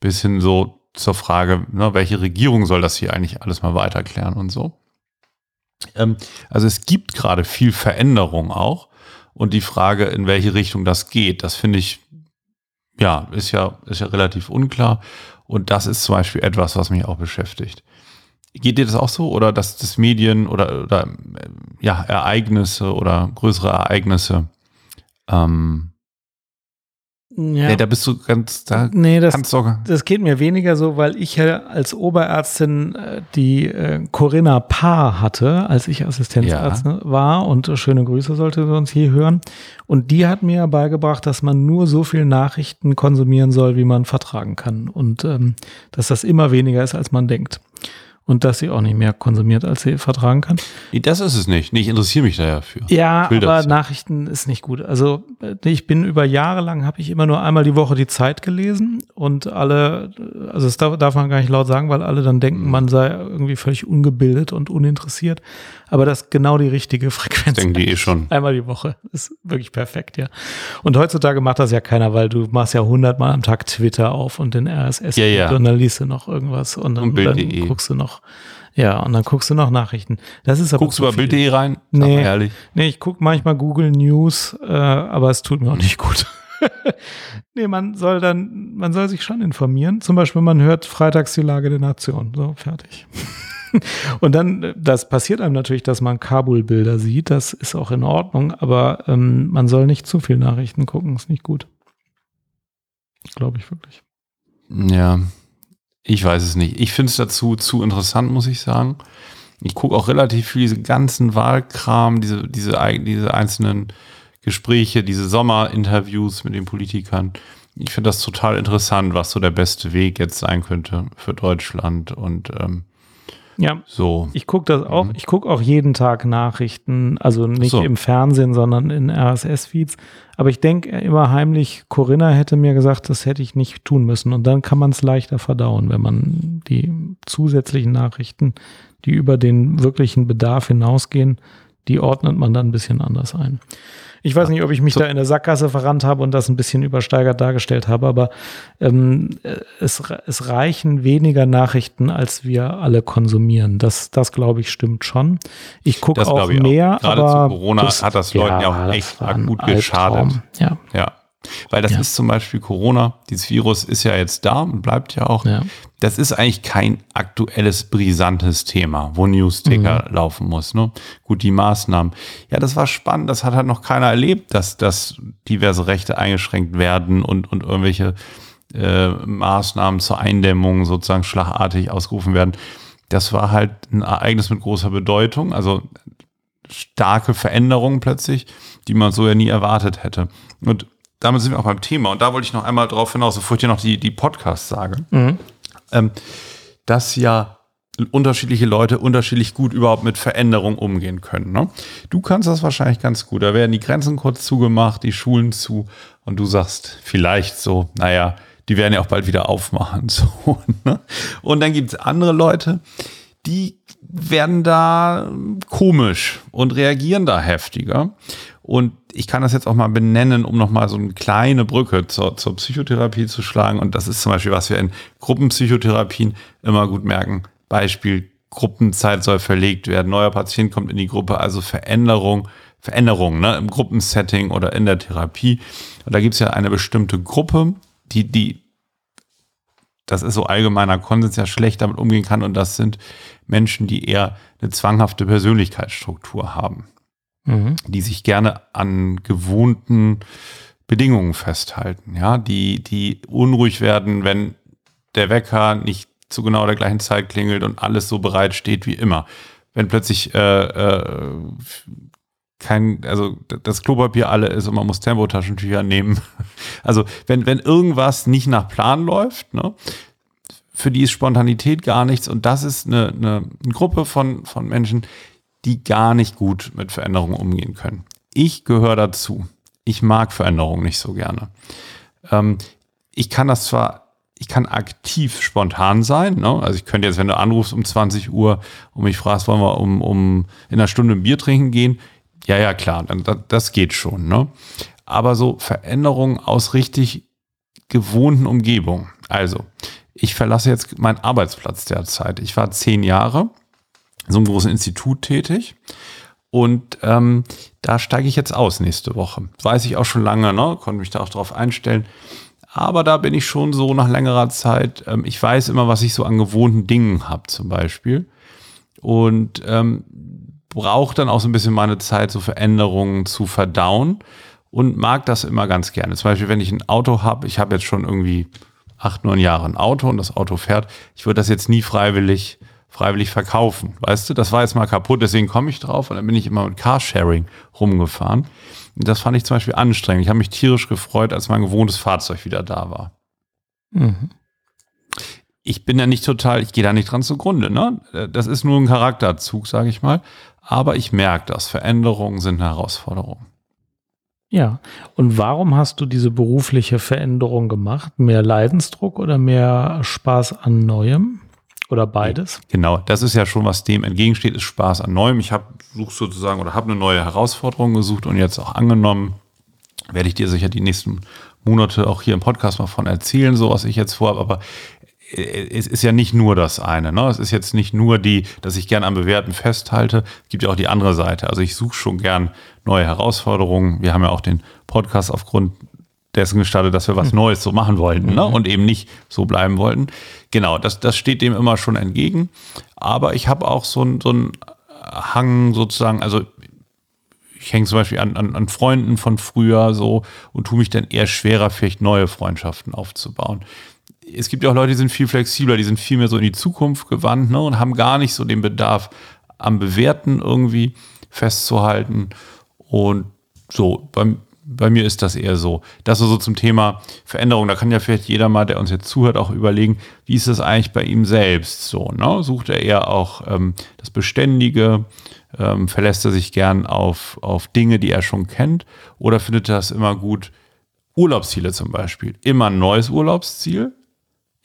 Bis hin so zur Frage, ne, welche Regierung soll das hier eigentlich alles mal weiterklären und so. Ähm, also es gibt gerade viel Veränderung auch. Und die Frage, in welche Richtung das geht, das finde ich, ja, ist ja, ist ja relativ unklar. Und das ist zum Beispiel etwas, was mich auch beschäftigt. Geht dir das auch so? Oder dass das Medien oder, oder ja, Ereignisse oder größere Ereignisse, ähm, Ja. ja. da bist du ganz, da nee, das, kannst du das geht mir weniger so, weil ich ja als Oberärztin äh, die äh, Corinna Paar hatte, als ich Assistenzarzt war und äh, schöne Grüße sollte sie uns hier hören. Und die hat mir ja beigebracht, dass man nur so viel Nachrichten konsumieren soll, wie man vertragen kann. Und ähm, dass das immer weniger ist, als man denkt. Und dass sie auch nicht mehr konsumiert, als sie vertragen kann. nee, das ist es nicht. Nee, ich interessiere mich da ja aber das. Nachrichten ist nicht gut. Also ich bin über Jahre lang, habe ich immer nur einmal die Woche die Zeit gelesen und alle, also das darf, darf man gar nicht laut sagen, weil alle dann denken, Mhm. man sei irgendwie völlig ungebildet und uninteressiert. Aber das ist genau die richtige Frequenz. Denken die eh schon. Einmal die Woche. Ist wirklich perfekt, ja. Und heutzutage macht das ja keiner, weil du machst ja hundertmal am Tag Twitter auf und den RSS Ja, ja. und dann liest du noch irgendwas und dann, Und dann Bild.de. guckst du noch, ja, und dann guckst du noch Nachrichten. Das ist aber Guckst du bei. Bild.de rein? Nee. ehrlich. Nee, ich gucke manchmal Google News, äh, aber es tut mir auch nicht gut. nee, man soll dann, man soll sich schon informieren. Zum Beispiel, man hört freitags die Lage der Nation. So, fertig. Und dann, äh, das passiert einem natürlich, dass man Kabul-Bilder sieht. Das ist auch in Ordnung, aber ähm, man soll nicht zu viel Nachrichten gucken. Ist nicht gut. Glaube ich wirklich. Ja, ich weiß es nicht. Ich finde es dazu zu interessant, muss ich sagen. Ich gucke auch relativ viel diese ganzen Wahlkram, diese, diese, diese einzelnen Gespräche, diese Sommerinterviews mit den Politikern. Ich finde das total interessant, was so der beste Weg jetzt sein könnte für Deutschland und ähm, Ja, so. Ich gucke das auch. Mhm. Ich gucke auch jeden Tag Nachrichten, also nicht so. im Fernsehen, sondern in RSS-Feeds. Aber ich denke immer heimlich, Corinna hätte mir gesagt, das hätte ich nicht tun müssen. Und dann kann man es leichter verdauen, wenn man die zusätzlichen Nachrichten, die über den wirklichen Bedarf hinausgehen, die ordnet man dann ein bisschen anders ein. Ich weiß nicht, ob ich mich So- da in der Sackgasse verrannt habe und das ein bisschen übersteigert dargestellt habe, aber ähm, äh, es, es reichen weniger Nachrichten, als wir alle konsumieren. Das, das glaube ich, stimmt schon. Ich gucke Das auch ich auch. mehr. Gerade aber zu Corona hat das Leuten ja auch das echt akut Albtraum. geschadet. Ja, Ja. Weil das Ja. ist zum Beispiel Corona, dieses Virus ist ja jetzt da und bleibt ja auch. ja. Das ist eigentlich kein aktuelles, brisantes Thema, wo Newsticker Mhm. laufen muss. Ne? Gut, die Maßnahmen. Ja, das war spannend. Das hat halt noch keiner erlebt, dass, dass diverse Rechte eingeschränkt werden und, und irgendwelche äh, Maßnahmen zur Eindämmung sozusagen schlagartig ausgerufen werden. Das war halt ein Ereignis mit großer Bedeutung. Also starke Veränderungen plötzlich, die man so ja nie erwartet hätte. Und damit sind wir auch beim Thema. Und da wollte ich noch einmal drauf hinaus, bevor ich dir noch die, die Podcasts sage Mhm. ähm, dass ja unterschiedliche Leute unterschiedlich gut überhaupt mit Veränderung umgehen können. Ne? Du kannst das wahrscheinlich ganz gut. Da werden die Grenzen kurz zugemacht, die Schulen zu und du sagst vielleicht so, naja, die werden ja auch bald wieder aufmachen. So, ne? Und dann gibt es andere Leute, die werden da komisch und reagieren da heftiger. Und ich kann das jetzt auch mal benennen, um nochmal so eine kleine Brücke zur, zur Psychotherapie zu schlagen. Und das ist zum Beispiel, was wir in Gruppenpsychotherapien immer gut merken. Beispiel, Gruppenzeit soll verlegt werden, neuer Patient kommt in die Gruppe, also Veränderung, Veränderung ne, im Gruppensetting oder in der Therapie. Und da gibt es ja eine bestimmte Gruppe, die, die, das ist so allgemeiner Konsens, ja schlecht damit umgehen kann. Und das sind Menschen, die eher eine zwanghafte Persönlichkeitsstruktur haben, mhm. die sich gerne an gewohnten Bedingungen festhalten, ja, die, die unruhig werden, wenn der Wecker nicht zu genau der gleichen Zeit klingelt und alles so bereit steht wie immer. Wenn plötzlich äh, äh, kein, also das Klopapier alle ist und man muss Tempotaschentücher nehmen. Also wenn, wenn irgendwas nicht nach Plan läuft, ne, für die ist Spontanität gar nichts und das ist eine, eine, eine Gruppe von, von Menschen, die gar nicht gut mit Veränderungen umgehen können. Ich gehöre dazu. Ich mag Veränderungen nicht so gerne. Ähm, ich kann das zwar ich kann aktiv spontan sein. Ne? Also ich könnte jetzt, wenn du anrufst um 20 Uhr und mich fragst, wollen wir um, um in einer Stunde ein Bier trinken gehen? Ja, ja, klar, das geht schon. Ne? Aber so Veränderungen aus richtig gewohnten Umgebungen. Also, ich verlasse jetzt meinen Arbeitsplatz derzeit. Ich war zehn Jahre so einem großen Institut tätig. Und ähm, da steige ich jetzt aus nächste Woche. Weiß ich auch schon lange, ne? konnte mich da auch drauf einstellen. Aber da bin ich schon so nach längerer Zeit, ähm, ich weiß immer, was ich so an gewohnten Dingen habe zum Beispiel. Und ähm, brauche dann auch so ein bisschen meine Zeit, so Veränderungen zu verdauen und mag das immer ganz gerne. Zum Beispiel, wenn ich ein Auto habe, ich habe jetzt schon irgendwie acht, neun Jahre ein Auto und das Auto fährt, ich würde das jetzt nie freiwillig, freiwillig verkaufen. Weißt du, das war jetzt mal kaputt, deswegen komme ich drauf und dann bin ich immer mit Carsharing rumgefahren. Und das fand ich zum Beispiel anstrengend. Ich habe mich tierisch gefreut, als mein gewohntes Fahrzeug wieder da war. Mhm. Ich bin ja nicht total, ich gehe da nicht dran zugrunde. Ne? Das ist nur ein Charakterzug, sage ich mal. Aber ich merke das. Veränderungen sind eine Herausforderung. Ja, und warum hast du diese berufliche Veränderung gemacht? Mehr Leidensdruck oder mehr Spaß an Neuem? Oder beides? Genau, das ist ja schon, was dem entgegensteht, ist Spaß an Neuem. Ich habe suche sozusagen oder habe eine neue Herausforderung gesucht und jetzt auch angenommen. Werde ich dir sicher die nächsten Monate auch hier im Podcast mal von erzählen, so was ich jetzt vorhabe. Aber es ist ja nicht nur das eine. Ne? Es ist jetzt nicht nur die, dass ich gern am Bewährten festhalte. Es gibt ja auch die andere Seite. Also ich suche schon gern neue Herausforderungen. Wir haben ja auch den Podcast aufgrund dessen gestartet, dass wir was hm. Neues so machen wollten ne? Mhm. und eben nicht so bleiben wollten. Genau, das, das steht dem immer schon entgegen. Aber ich habe auch so ein, so ein Hang sozusagen, also ich hänge zum Beispiel an, an, an Freunden von früher so und tue mich dann eher schwerer, vielleicht neue Freundschaften aufzubauen es gibt ja auch Leute, die sind viel flexibler, die sind viel mehr so in die Zukunft gewandt ne, und haben gar nicht so den Bedarf, am Bewerten irgendwie festzuhalten. Und so, bei, bei mir ist das eher so. Das ist so zum Thema Veränderung. Da kann ja vielleicht jeder mal, der uns jetzt zuhört, auch überlegen, wie ist das eigentlich bei ihm selbst so? Ne? Sucht er eher auch ähm, das Beständige? Ähm, verlässt er sich gern auf, auf Dinge, die er schon kennt? Oder findet er das immer gut? Urlaubsziele zum Beispiel. Immer ein neues Urlaubsziel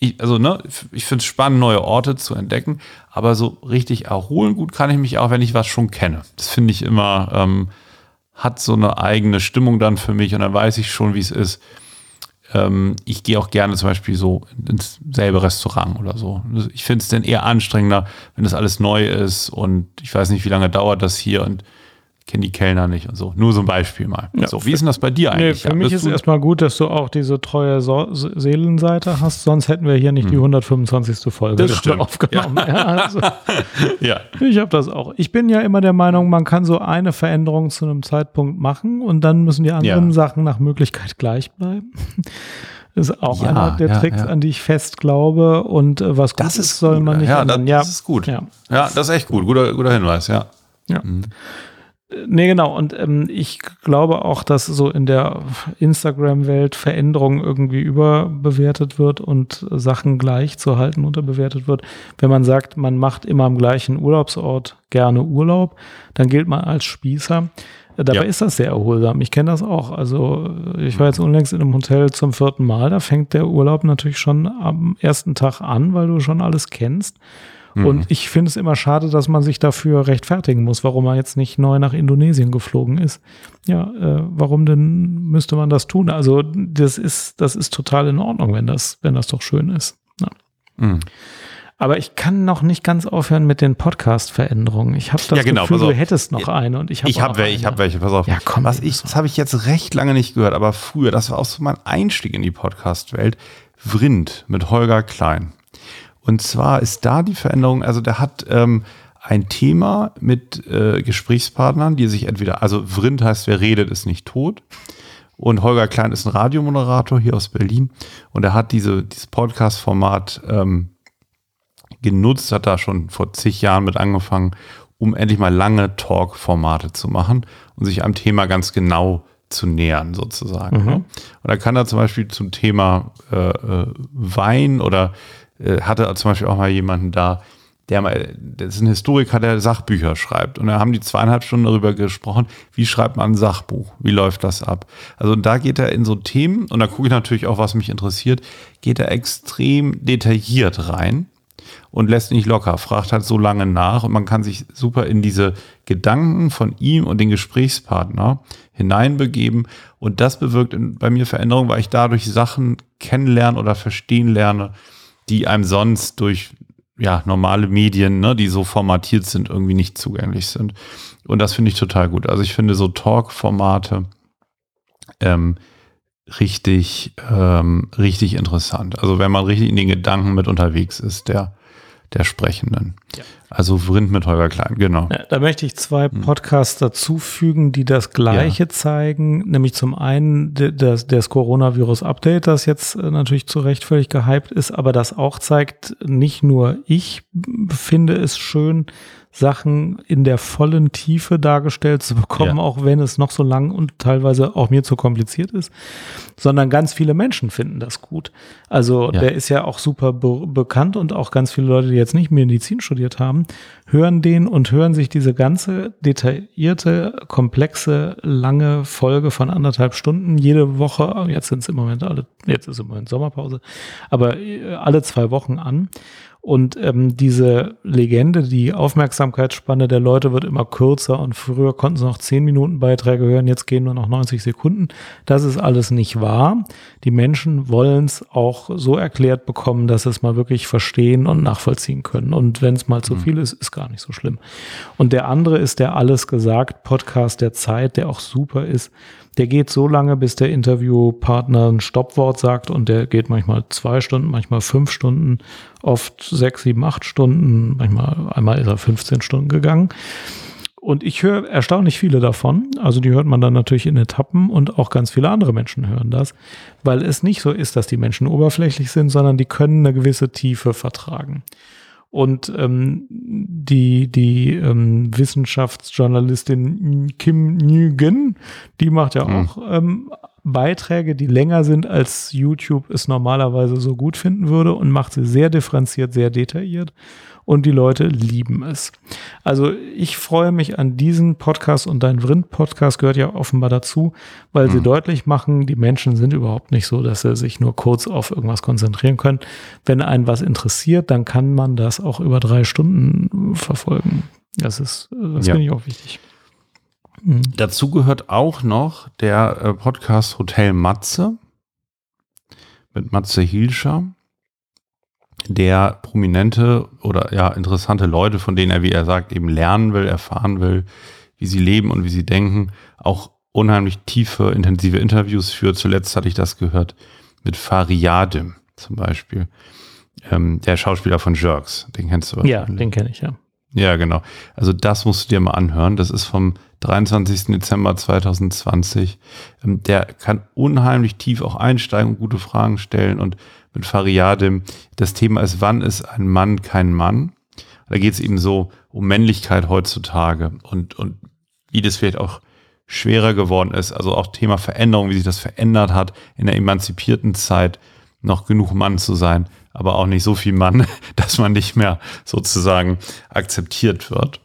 ich, also ne, ich finde es spannend, neue Orte zu entdecken, aber so richtig erholen gut kann ich mich auch, wenn ich was schon kenne. Das finde ich immer, ähm, hat so eine eigene Stimmung dann für mich und dann weiß ich schon, wie es ist. Ähm, ich gehe auch gerne zum Beispiel so ins selbe Restaurant oder so. Ich finde es dann eher anstrengender, wenn das alles neu ist und ich weiß nicht, wie lange dauert das hier und kenne die Kellner nicht und so. Nur so ein Beispiel mal. Ja, so, wie ist denn das bei dir eigentlich? Nee, für ja, mich ist es erstmal gut, dass du auch diese treue so Seelenseite hast, sonst hätten wir hier nicht hm. die 125. Folge das stimmt. aufgenommen. Ja. ja, also, ja. Ich habe das auch. Ich bin ja immer der Meinung, man kann so eine Veränderung zu einem Zeitpunkt machen und dann müssen die anderen Sachen nach Möglichkeit gleich bleiben. Das ist auch einer der Tricks, an die ich fest glaube. Und äh, was das ist, soll man nicht ja, ändern. Das, das ist gut. Ja. ja, das ist echt gut. Guter, guter Hinweis, ja. Ja. Mhm. Nee, genau. Und ähm, ich glaube auch, dass so in der Instagram-Welt Veränderung irgendwie überbewertet wird und Sachen gleich zu halten unterbewertet wird. Wenn man sagt, man macht immer am gleichen Urlaubsort gerne Urlaub, dann gilt man als Spießer. Dabei ja. ist das sehr erholsam. Ich kenne das auch. Also ich war jetzt unlängst in einem Hotel zum vierten Mal. Da fängt der Urlaub natürlich schon am ersten Tag an, weil du schon alles kennst. Mhm. Und ich finde es immer schade, dass man sich dafür rechtfertigen muss, warum man jetzt nicht neu nach Indonesien geflogen ist. Ja, äh, warum denn müsste man das tun? Also das ist, das ist total in Ordnung, wenn das, wenn das doch schön ist. Ja. Mhm. Aber ich kann noch nicht ganz aufhören mit den Podcast-Veränderungen. Ich habe das ja, genau, Gefühl, du hättest noch eine und ich habe ich hab, wel, ich welche. Pass auf. Ja, komm, Was ich, das habe ich jetzt recht lange nicht gehört, aber früher, das war auch so mein Einstieg in die Podcast-Welt. Vrind mit Holger Klein. Und zwar ist da die Veränderung, also der hat ähm, ein Thema mit äh, Gesprächspartnern, die sich entweder, also Vrind heißt, wer redet, ist nicht tot. Und Holger Klein ist ein Radiomoderator hier aus Berlin. Und er hat diese, dieses Podcast-Format ähm, genutzt, hat da schon vor zig Jahren mit angefangen, um endlich mal lange Talk-Formate zu machen und sich am Thema ganz genau zu nähern, sozusagen. Mhm. Ne? Und da kann er zum Beispiel zum Thema äh, äh Wein oder hatte zum Beispiel auch mal jemanden da, der mal, das ist ein Historiker, der Sachbücher schreibt. Und da haben die zweieinhalb Stunden darüber gesprochen, wie schreibt man ein Sachbuch? Wie läuft das ab? Also da geht er in so Themen, und da gucke ich natürlich auch, was mich interessiert, geht er extrem detailliert rein und lässt nicht locker, fragt halt so lange nach und man kann sich super in diese Gedanken von ihm und den Gesprächspartner hineinbegeben und das bewirkt bei mir Veränderungen, weil ich dadurch Sachen kennenlerne oder verstehen lerne, die einem sonst durch ja, normale Medien, ne, die so formatiert sind, irgendwie nicht zugänglich sind. Und das finde ich total gut. Also ich finde so Talk-Formate ähm, richtig, ähm, richtig interessant. Also wenn man richtig in den Gedanken mit unterwegs ist, der, der Sprechenden. Ja. Also Vrind mit Holger Klein, genau. Da möchte ich zwei hm. Podcasts dazufügen, die das Gleiche ja. zeigen. Nämlich zum einen das, das Coronavirus-Update, das jetzt äh, natürlich zu Recht völlig gehypt ist, aber das auch zeigt, nicht nur ich finde es schön, Sachen in der vollen Tiefe dargestellt zu bekommen, ja. auch wenn es noch so lang und teilweise auch mir zu kompliziert ist, sondern ganz viele Menschen finden das gut. Also ja. der ist ja auch super be bekannt und auch ganz viele Leute, die jetzt nicht Medizin studiert haben, hören den und hören sich diese ganze detaillierte, komplexe, lange Folge von anderthalb Stunden jede Woche, jetzt sind es im Moment alle, jetzt ist im Moment Sommerpause, aber äh, alle zwei Wochen an und ähm, diese Legende, die Aufmerksamkeitsspanne der Leute wird immer kürzer und früher konnten sie noch 10 Minuten Beiträge hören, jetzt gehen nur noch 90 Sekunden. Das ist alles nicht wahr. Die Menschen wollen es auch so erklärt bekommen, dass sie es mal wirklich verstehen und nachvollziehen können. Und wenn es mal zu mhm. viel ist, ist gar nicht so schlimm. Und der andere ist der Alles gesagt Podcast der Zeit, der auch super ist der geht so lange, bis der Interviewpartner ein Stoppwort sagt und der geht manchmal zwei Stunden, manchmal fünf Stunden, oft sechs, sieben, acht Stunden, manchmal einmal ist er 15 Stunden gegangen. Und ich höre erstaunlich viele davon. Also die hört man dann natürlich in Etappen und auch ganz viele andere Menschen hören das, weil es nicht so ist, dass die Menschen oberflächlich sind, sondern die können eine gewisse Tiefe vertragen. Und ähm, die, die ähm, Wissenschaftsjournalistin Kim Nguyen, die macht ja mhm. auch ähm, Beiträge, die länger sind, als YouTube es normalerweise so gut finden würde und macht sie sehr differenziert, sehr detailliert und die Leute lieben es. Also ich freue mich an diesen Podcast und dein Vrind-Podcast gehört ja offenbar dazu, weil mhm. sie deutlich machen, die Menschen sind überhaupt nicht so, dass sie sich nur kurz auf irgendwas konzentrieren können. Wenn einen was interessiert, dann kann man das auch über drei Stunden verfolgen. Das ist, das ja. finde ich auch wichtig. Mhm. Dazu gehört auch noch der äh, Podcast Hotel Matze mit Matze Hilscher der prominente oder ja interessante Leute, von denen er, wie er sagt, eben lernen will, erfahren will, wie sie leben und wie sie denken, auch unheimlich tiefe, intensive Interviews führt. Zuletzt hatte ich das gehört mit Fariadim zum Beispiel. Ähm, der Schauspieler von Jerks, den kennst du wahrscheinlich. Ja, den kenne ich, ja. Ja, genau. Also das musst du dir mal anhören. Das ist vom 23. Dezember 2020. Ähm, der kann unheimlich tief auch einsteigen und gute Fragen stellen und mit Fariadim. Das Thema ist, wann ist ein Mann kein Mann? Da geht es eben so um Männlichkeit heutzutage und, und wie das vielleicht auch schwerer geworden ist. Also auch Thema Veränderung, wie sich das verändert hat, in der emanzipierten Zeit noch genug Mann zu sein, aber auch nicht so viel Mann, dass man nicht mehr sozusagen akzeptiert wird.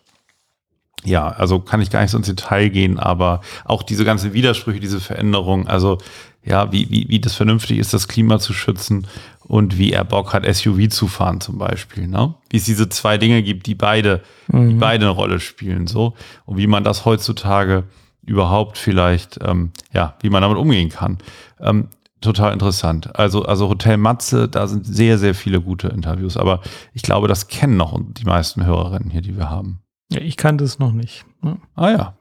Ja, also kann ich gar nicht so ins Detail gehen, aber auch diese ganzen Widersprüche, diese Veränderung, also ja, wie, wie, wie das vernünftig ist, das Klima zu schützen und wie er Bock hat, SUV zu fahren zum Beispiel. Ne? Wie es diese zwei Dinge gibt, die beide, mhm. die beide eine Rolle spielen, so. Und wie man das heutzutage überhaupt vielleicht, ähm, ja, wie man damit umgehen kann. Ähm, total interessant. Also, also Hotel Matze, da sind sehr, sehr viele gute Interviews, aber ich glaube, das kennen noch die meisten Hörerinnen hier, die wir haben. Ja, ich kannte es noch nicht. Ne? Ah ja.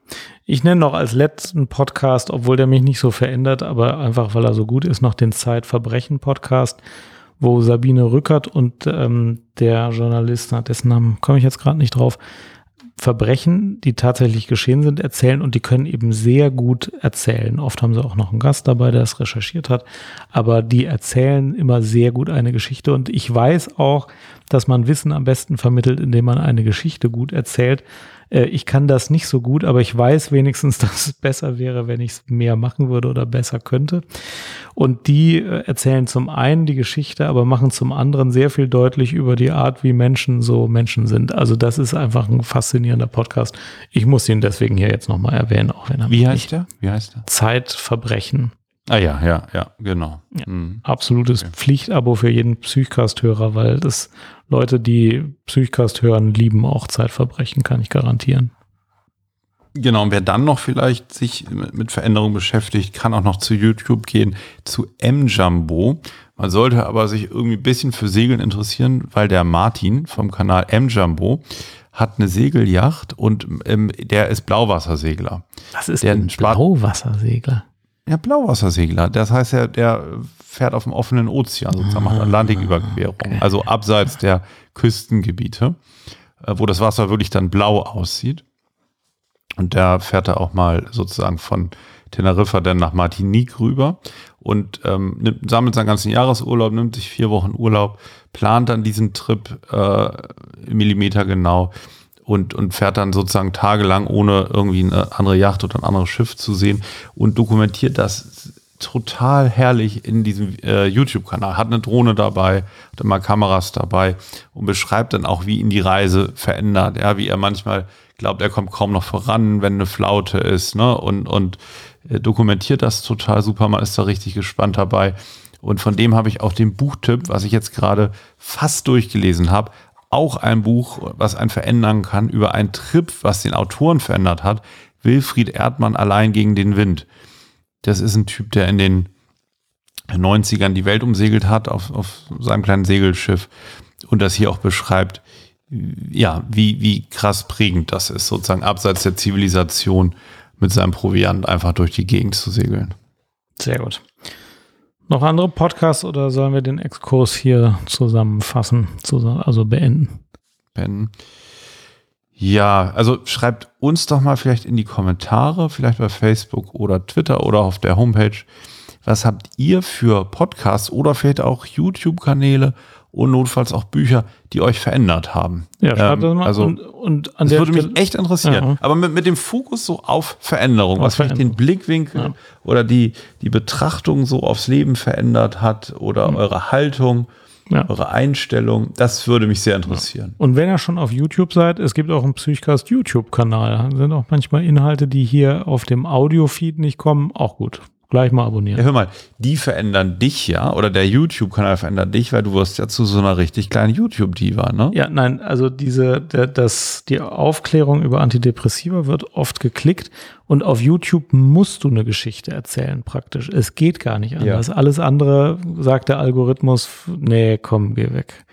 Ich nenne noch als letzten Podcast, obwohl der mich nicht so verändert, aber einfach weil er so gut ist, noch den Zeitverbrechen-Podcast, wo Sabine Rückert und ähm, der Journalist, dessen Namen komme ich jetzt gerade nicht drauf, Verbrechen, die tatsächlich geschehen sind, erzählen und die können eben sehr gut erzählen. Oft haben sie auch noch einen Gast dabei, der es recherchiert hat, aber die erzählen immer sehr gut eine Geschichte und ich weiß auch, dass man Wissen am besten vermittelt, indem man eine Geschichte gut erzählt. Äh, ich kann das nicht so gut, aber ich weiß wenigstens, dass es besser wäre, wenn ich es mehr machen würde oder besser könnte. Und die äh, erzählen zum einen die Geschichte, aber machen zum anderen sehr viel deutlich über die Art, wie Menschen so Menschen sind. Also das ist einfach ein faszinierender Podcast. Ich muss ihn deswegen hier jetzt nochmal erwähnen, auch wenn er Wie heißt der? Wie heißt der? Zeitverbrechen. Ah ja, ja, ja, genau. Ja, mhm. Absolutes okay. Pflichtabo für jeden Psychcast-Hörer, weil das Leute, die Psychcast hören, lieben auch Zeitverbrechen, kann ich garantieren. Genau, und wer dann noch vielleicht sich mit Veränderungen beschäftigt, kann auch noch zu YouTube gehen, zu M-Jumbo. Man sollte aber sich irgendwie ein bisschen für Segeln interessieren, weil der Martin vom Kanal M-Jumbo hat eine Segelyacht und ähm, der ist Blauwassersegler. Was ist der ein Blauwassersegler? Ja, Blauwassersegler. Das heißt, er, der fährt auf dem offenen Ozean, sozusagen macht ah, Atlantiküberquerung. Okay. Also abseits der Küstengebiete, äh, wo das Wasser wirklich dann blau aussieht. Und der fährt da auch mal sozusagen von Teneriffa dann nach Martinique rüber und ähm, nimmt, sammelt seinen ganzen Jahresurlaub, nimmt sich vier Wochen Urlaub, plant dann diesen Trip äh, Millimeter genau und, und fährt dann sozusagen tagelang, ohne irgendwie eine andere Yacht oder ein anderes Schiff zu sehen und dokumentiert das total herrlich in diesem äh, YouTube-Kanal. Hat eine Drohne dabei, hat immer Kameras dabei und beschreibt dann auch, wie ihn die Reise verändert. Ja, wie er manchmal glaubt, er kommt kaum noch voran, wenn eine Flaute ist, ne? Und, und äh, dokumentiert das total super. Man ist da richtig gespannt dabei. Und von dem habe ich auch den Buchtipp, was ich jetzt gerade fast durchgelesen habe, auch ein Buch, was einen verändern kann, über einen Trip, was den Autoren verändert hat. Wilfried Erdmann allein gegen den Wind. Das ist ein Typ, der in den 90ern die Welt umsegelt hat auf, auf seinem kleinen Segelschiff und das hier auch beschreibt, ja, wie, wie krass prägend das ist, sozusagen abseits der Zivilisation mit seinem Proviant einfach durch die Gegend zu segeln. Sehr gut. Noch andere Podcasts oder sollen wir den Exkurs hier zusammenfassen, also beenden? Beenden. Ja, also schreibt uns doch mal vielleicht in die Kommentare, vielleicht bei Facebook oder Twitter oder auf der Homepage. Was habt ihr für Podcasts oder vielleicht auch YouTube-Kanäle und notfalls auch Bücher, die euch verändert haben. Ja, schreibt ähm, das mal. Also, und, und an das würde mich echt interessieren. Ja. Aber mit, mit dem Fokus so auf Veränderung, auf was vielleicht den Blickwinkel ja. oder die, die Betrachtung so aufs Leben verändert hat oder mhm. eure Haltung. Ja. Eure Einstellung, das würde mich sehr interessieren. Und wenn ihr schon auf YouTube seid, es gibt auch einen Psychcast YouTube-Kanal. Da sind auch manchmal Inhalte, die hier auf dem Audio-Feed nicht kommen, auch gut. Gleich mal abonnieren. Ja, hör mal, die verändern dich ja, oder der YouTube-Kanal verändert dich, weil du wirst ja zu so einer richtig kleinen YouTube-Diva, ne? Ja, nein, also diese, der, das, die Aufklärung über Antidepressiva wird oft geklickt und auf YouTube musst du eine Geschichte erzählen, praktisch. Es geht gar nicht anders. Ja. Alles andere sagt der Algorithmus, nee, komm, geh weg.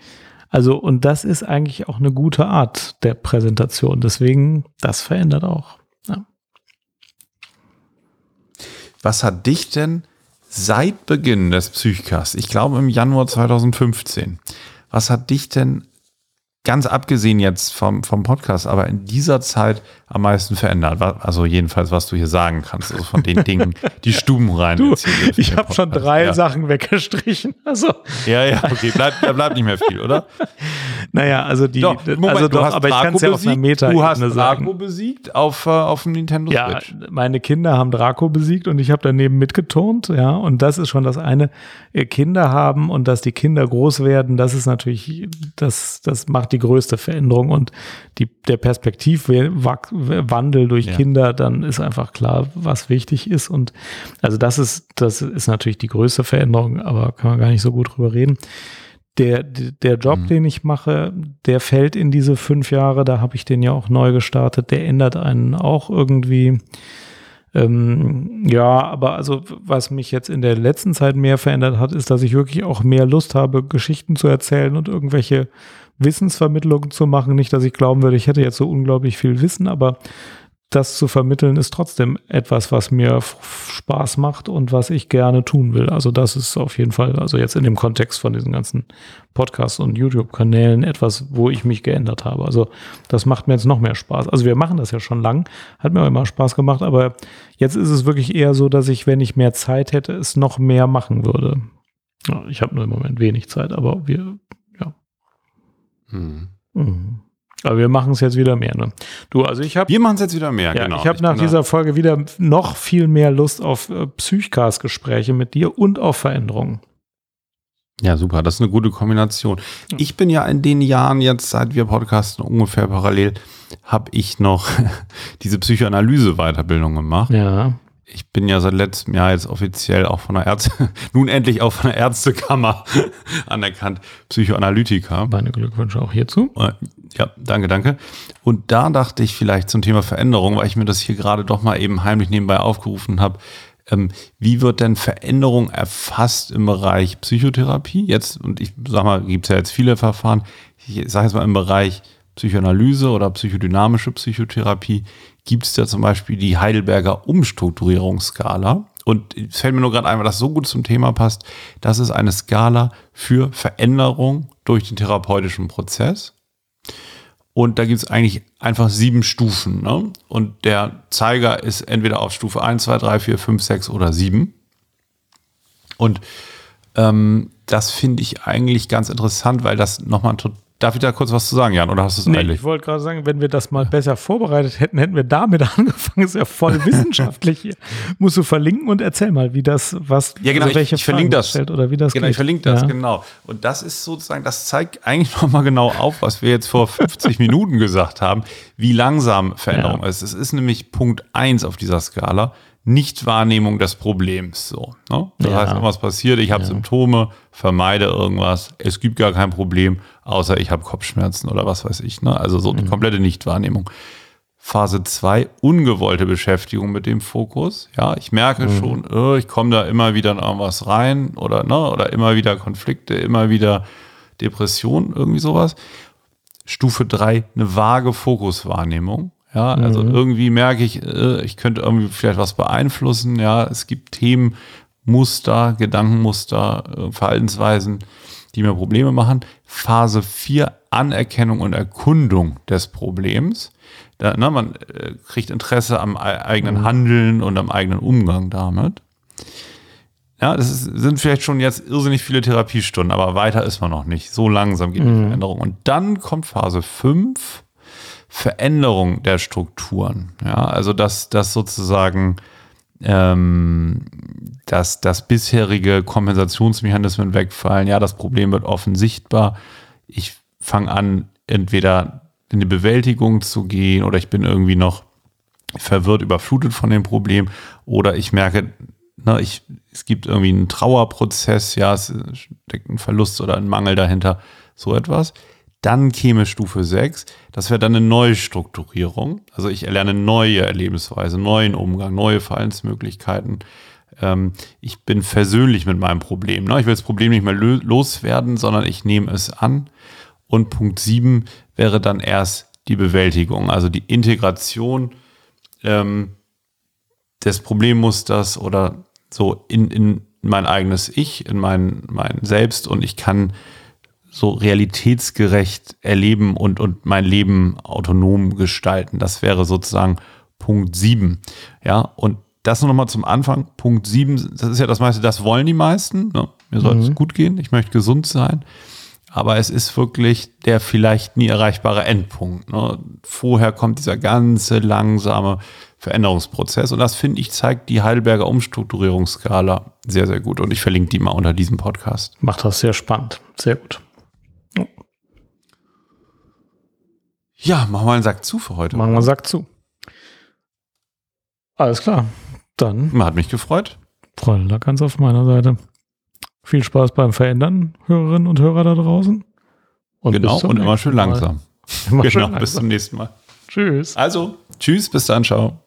Also, und das ist eigentlich auch eine gute Art der Präsentation. Deswegen, das verändert auch. Was hat dich denn seit Beginn des Psychcasts, ich glaube im Januar 2015, was hat dich denn ganz abgesehen jetzt vom, vom Podcast, aber in dieser Zeit am meisten verändert? Also jedenfalls, was du hier sagen kannst, also von den Dingen, die Stuben rein. Du, ich habe schon drei ja. Sachen weggestrichen. Also. Ja, ja, okay, bleibt, da bleibt nicht mehr viel, oder? Naja, also die, Doch, Moment, also du doch, hast aber ich Draco kann es ja auf einer besiegt, meta Du hast sagen. Draco besiegt auf, äh, auf dem Nintendo Ja, Switch. meine Kinder haben Draco besiegt und ich habe daneben mitgeturnt, ja, und das ist schon das eine, äh, Kinder haben und dass die Kinder groß werden, das ist natürlich, das, das macht die größte Veränderung und die, der Perspektivwandel durch Ja. Kinder, dann ist einfach klar, was wichtig ist und also das ist, das ist natürlich die größte Veränderung, aber kann man gar nicht so gut drüber reden. Der, der Job, Mhm. den ich mache, der fällt in diese fünf Jahre, da habe ich den ja auch neu gestartet, der ändert einen auch irgendwie. Ähm, ja, aber also was mich jetzt in der letzten Zeit mehr verändert hat, ist, dass ich wirklich auch mehr Lust habe, Geschichten zu erzählen und irgendwelche Wissensvermittlungen zu machen. Nicht, dass ich glauben würde, ich hätte jetzt so unglaublich viel Wissen, aber das zu vermitteln ist trotzdem etwas, was mir Spaß macht und was ich gerne tun will. Also das ist auf jeden Fall, also jetzt in dem Kontext von diesen ganzen Podcasts und YouTube-Kanälen etwas, wo ich mich geändert habe. Also das macht mir jetzt noch mehr Spaß. Also wir machen das ja schon lang, hat mir auch immer Spaß gemacht, aber jetzt ist es wirklich eher so, dass ich, wenn ich mehr Zeit hätte, es noch mehr machen würde. Ich habe nur im Moment wenig Zeit, aber wir. Mhm. Mhm. Aber wir machen es jetzt wieder mehr. Ne? Du, also ich habe Wir machen es jetzt wieder mehr, ja, genau. ich habe nach dieser Folge wieder noch viel mehr Lust auf äh, Psychcast-Gespräche mit dir und auf Veränderungen. Ja, super, das ist eine gute Kombination. Ich bin ja in den Jahren jetzt, seit wir podcasten, ungefähr parallel, habe ich noch diese Psychoanalyse-Weiterbildung gemacht. Ja. Ich bin ja seit letztem Jahr jetzt offiziell auch von der Ärzte, nun endlich auch von der Ärztekammer anerkannt, Psychoanalytiker. Meine Glückwünsche auch hierzu. Äh, Ja, danke, danke. Und da dachte ich vielleicht zum Thema Veränderung, weil ich mir das hier gerade doch mal eben heimlich nebenbei aufgerufen habe. Ähm, wie wird denn Veränderung erfasst im Bereich Psychotherapie? Jetzt, und ich sag mal, gibt es ja jetzt viele Verfahren. Ich sage jetzt mal im Bereich Psychoanalyse oder psychodynamische Psychotherapie gibt es ja zum Beispiel die Heidelberger Umstrukturierungsskala. Und es fällt mir nur gerade ein, weil das so gut zum Thema passt. Das ist eine Skala für Veränderung durch den therapeutischen Prozess. Und da gibt es eigentlich einfach sieben Stufen. Ne? Und der Zeiger ist entweder auf Stufe 1, 2, 3, 4, 5, 6 oder 7. Und ähm, das finde ich eigentlich ganz interessant, weil das nochmal tot- Darf ich da kurz was zu sagen, Jan? Oder hast du es Nee, eilig? ich wollte gerade sagen, wenn wir das mal besser vorbereitet hätten, hätten wir damit angefangen. Ist ja voll wissenschaftlich hier. Musst du verlinken und erzähl mal, wie das, was, Ja, genau, also ich- welche ich verlinke Fragen das. stellt oder wie das Genau, geht. ich verlinke das, Ja. genau. Und das ist sozusagen, das zeigt eigentlich nochmal genau auf, was wir jetzt vor 50 Minuten gesagt haben, wie langsam Veränderung Ja. ist. Es ist nämlich Punkt 1 auf dieser Skala, Nichtwahrnehmung des Problems. So, ne? Das Ja. heißt, irgendwas passiert, ich habe Symptome, vermeide irgendwas, es gibt gar kein Problem, außer ich habe Kopfschmerzen oder was weiß ich. Ne? Also so Mhm. die komplette Nichtwahrnehmung. Phase 2, ungewollte Beschäftigung mit dem Fokus. Ja, ich merke Mhm. schon, äh, ich komme da immer wieder in irgendwas rein oder, ne, oder immer wieder Konflikte, immer wieder Depressionen, irgendwie sowas. Stufe 3, eine vage Fokuswahrnehmung. Ja, also irgendwie merke ich, äh, ich könnte irgendwie vielleicht was beeinflussen. Ja, es gibt Themen, Muster, Gedankenmuster, äh, Verhaltensweisen, die mir Probleme machen. Phase 4, Anerkennung und Erkundung des Problems. Da, ne, man äh, kriegt Interesse am ei- eigenen Handeln und am eigenen Umgang damit. Ja, das ist, sind vielleicht schon jetzt irrsinnig viele Therapiestunden, aber weiter ist man noch nicht. So langsam geht die Veränderung. Und dann kommt Phase 5, Veränderung der Strukturen. Ja, also dass, dass sozusagen ähm, dass, dass bisherige Kompensationsmechanismen wegfallen. Ja, das Problem wird offen sichtbar. Ich fange an, entweder in die Bewältigung zu gehen oder ich bin irgendwie noch verwirrt, überflutet von dem Problem oder ich merke, ne, ich, es gibt irgendwie einen Trauerprozess, ja, es steckt ein Verlust oder ein Mangel dahinter, so etwas. Dann käme Stufe 6, das wäre dann eine neue Strukturierung. Also ich erlerne neue Lebensweise, neuen Umgang, neue Verhaltensmöglichkeiten. Ähm, ich bin versöhnlich mit meinem Problem. Ne? Ich will das Problem nicht mehr loswerden, sondern ich nehme es an. Und Punkt 7 wäre dann erst die Bewältigung, also die Integration ähm, des Problemmusters oder so in, in mein eigenes Ich, in mein, mein Selbst und ich kann so realitätsgerecht erleben und, und mein Leben autonom gestalten. Das wäre sozusagen Punkt 7. Ja, und das nur nochmal zum Anfang. Punkt 7, das ist ja das meiste, das wollen die meisten. Ne? Mir soll es gut gehen, ich möchte gesund sein. aber es ist wirklich der vielleicht nie erreichbare Endpunkt. Ne? Vorher kommt dieser ganze langsame Veränderungsprozess und das finde ich zeigt die Heidelberger Umstrukturierungsskala sehr, sehr gut und ich verlinke die mal unter diesem Podcast. Macht das sehr spannend. Sehr gut. Ja, machen wir einen Sack zu für heute. Machen wir einen Sack zu. Alles klar. Dann. Hat mich gefreut. Freude lag ganz auf meiner Seite. Viel Spaß beim Verändern, Hörerinnen und Hörer da draußen. Und genau, und immer schön langsam. Immer genau, schön langsam. bis zum nächsten Mal. Tschüss. Also, tschüss, bis dann, ciao.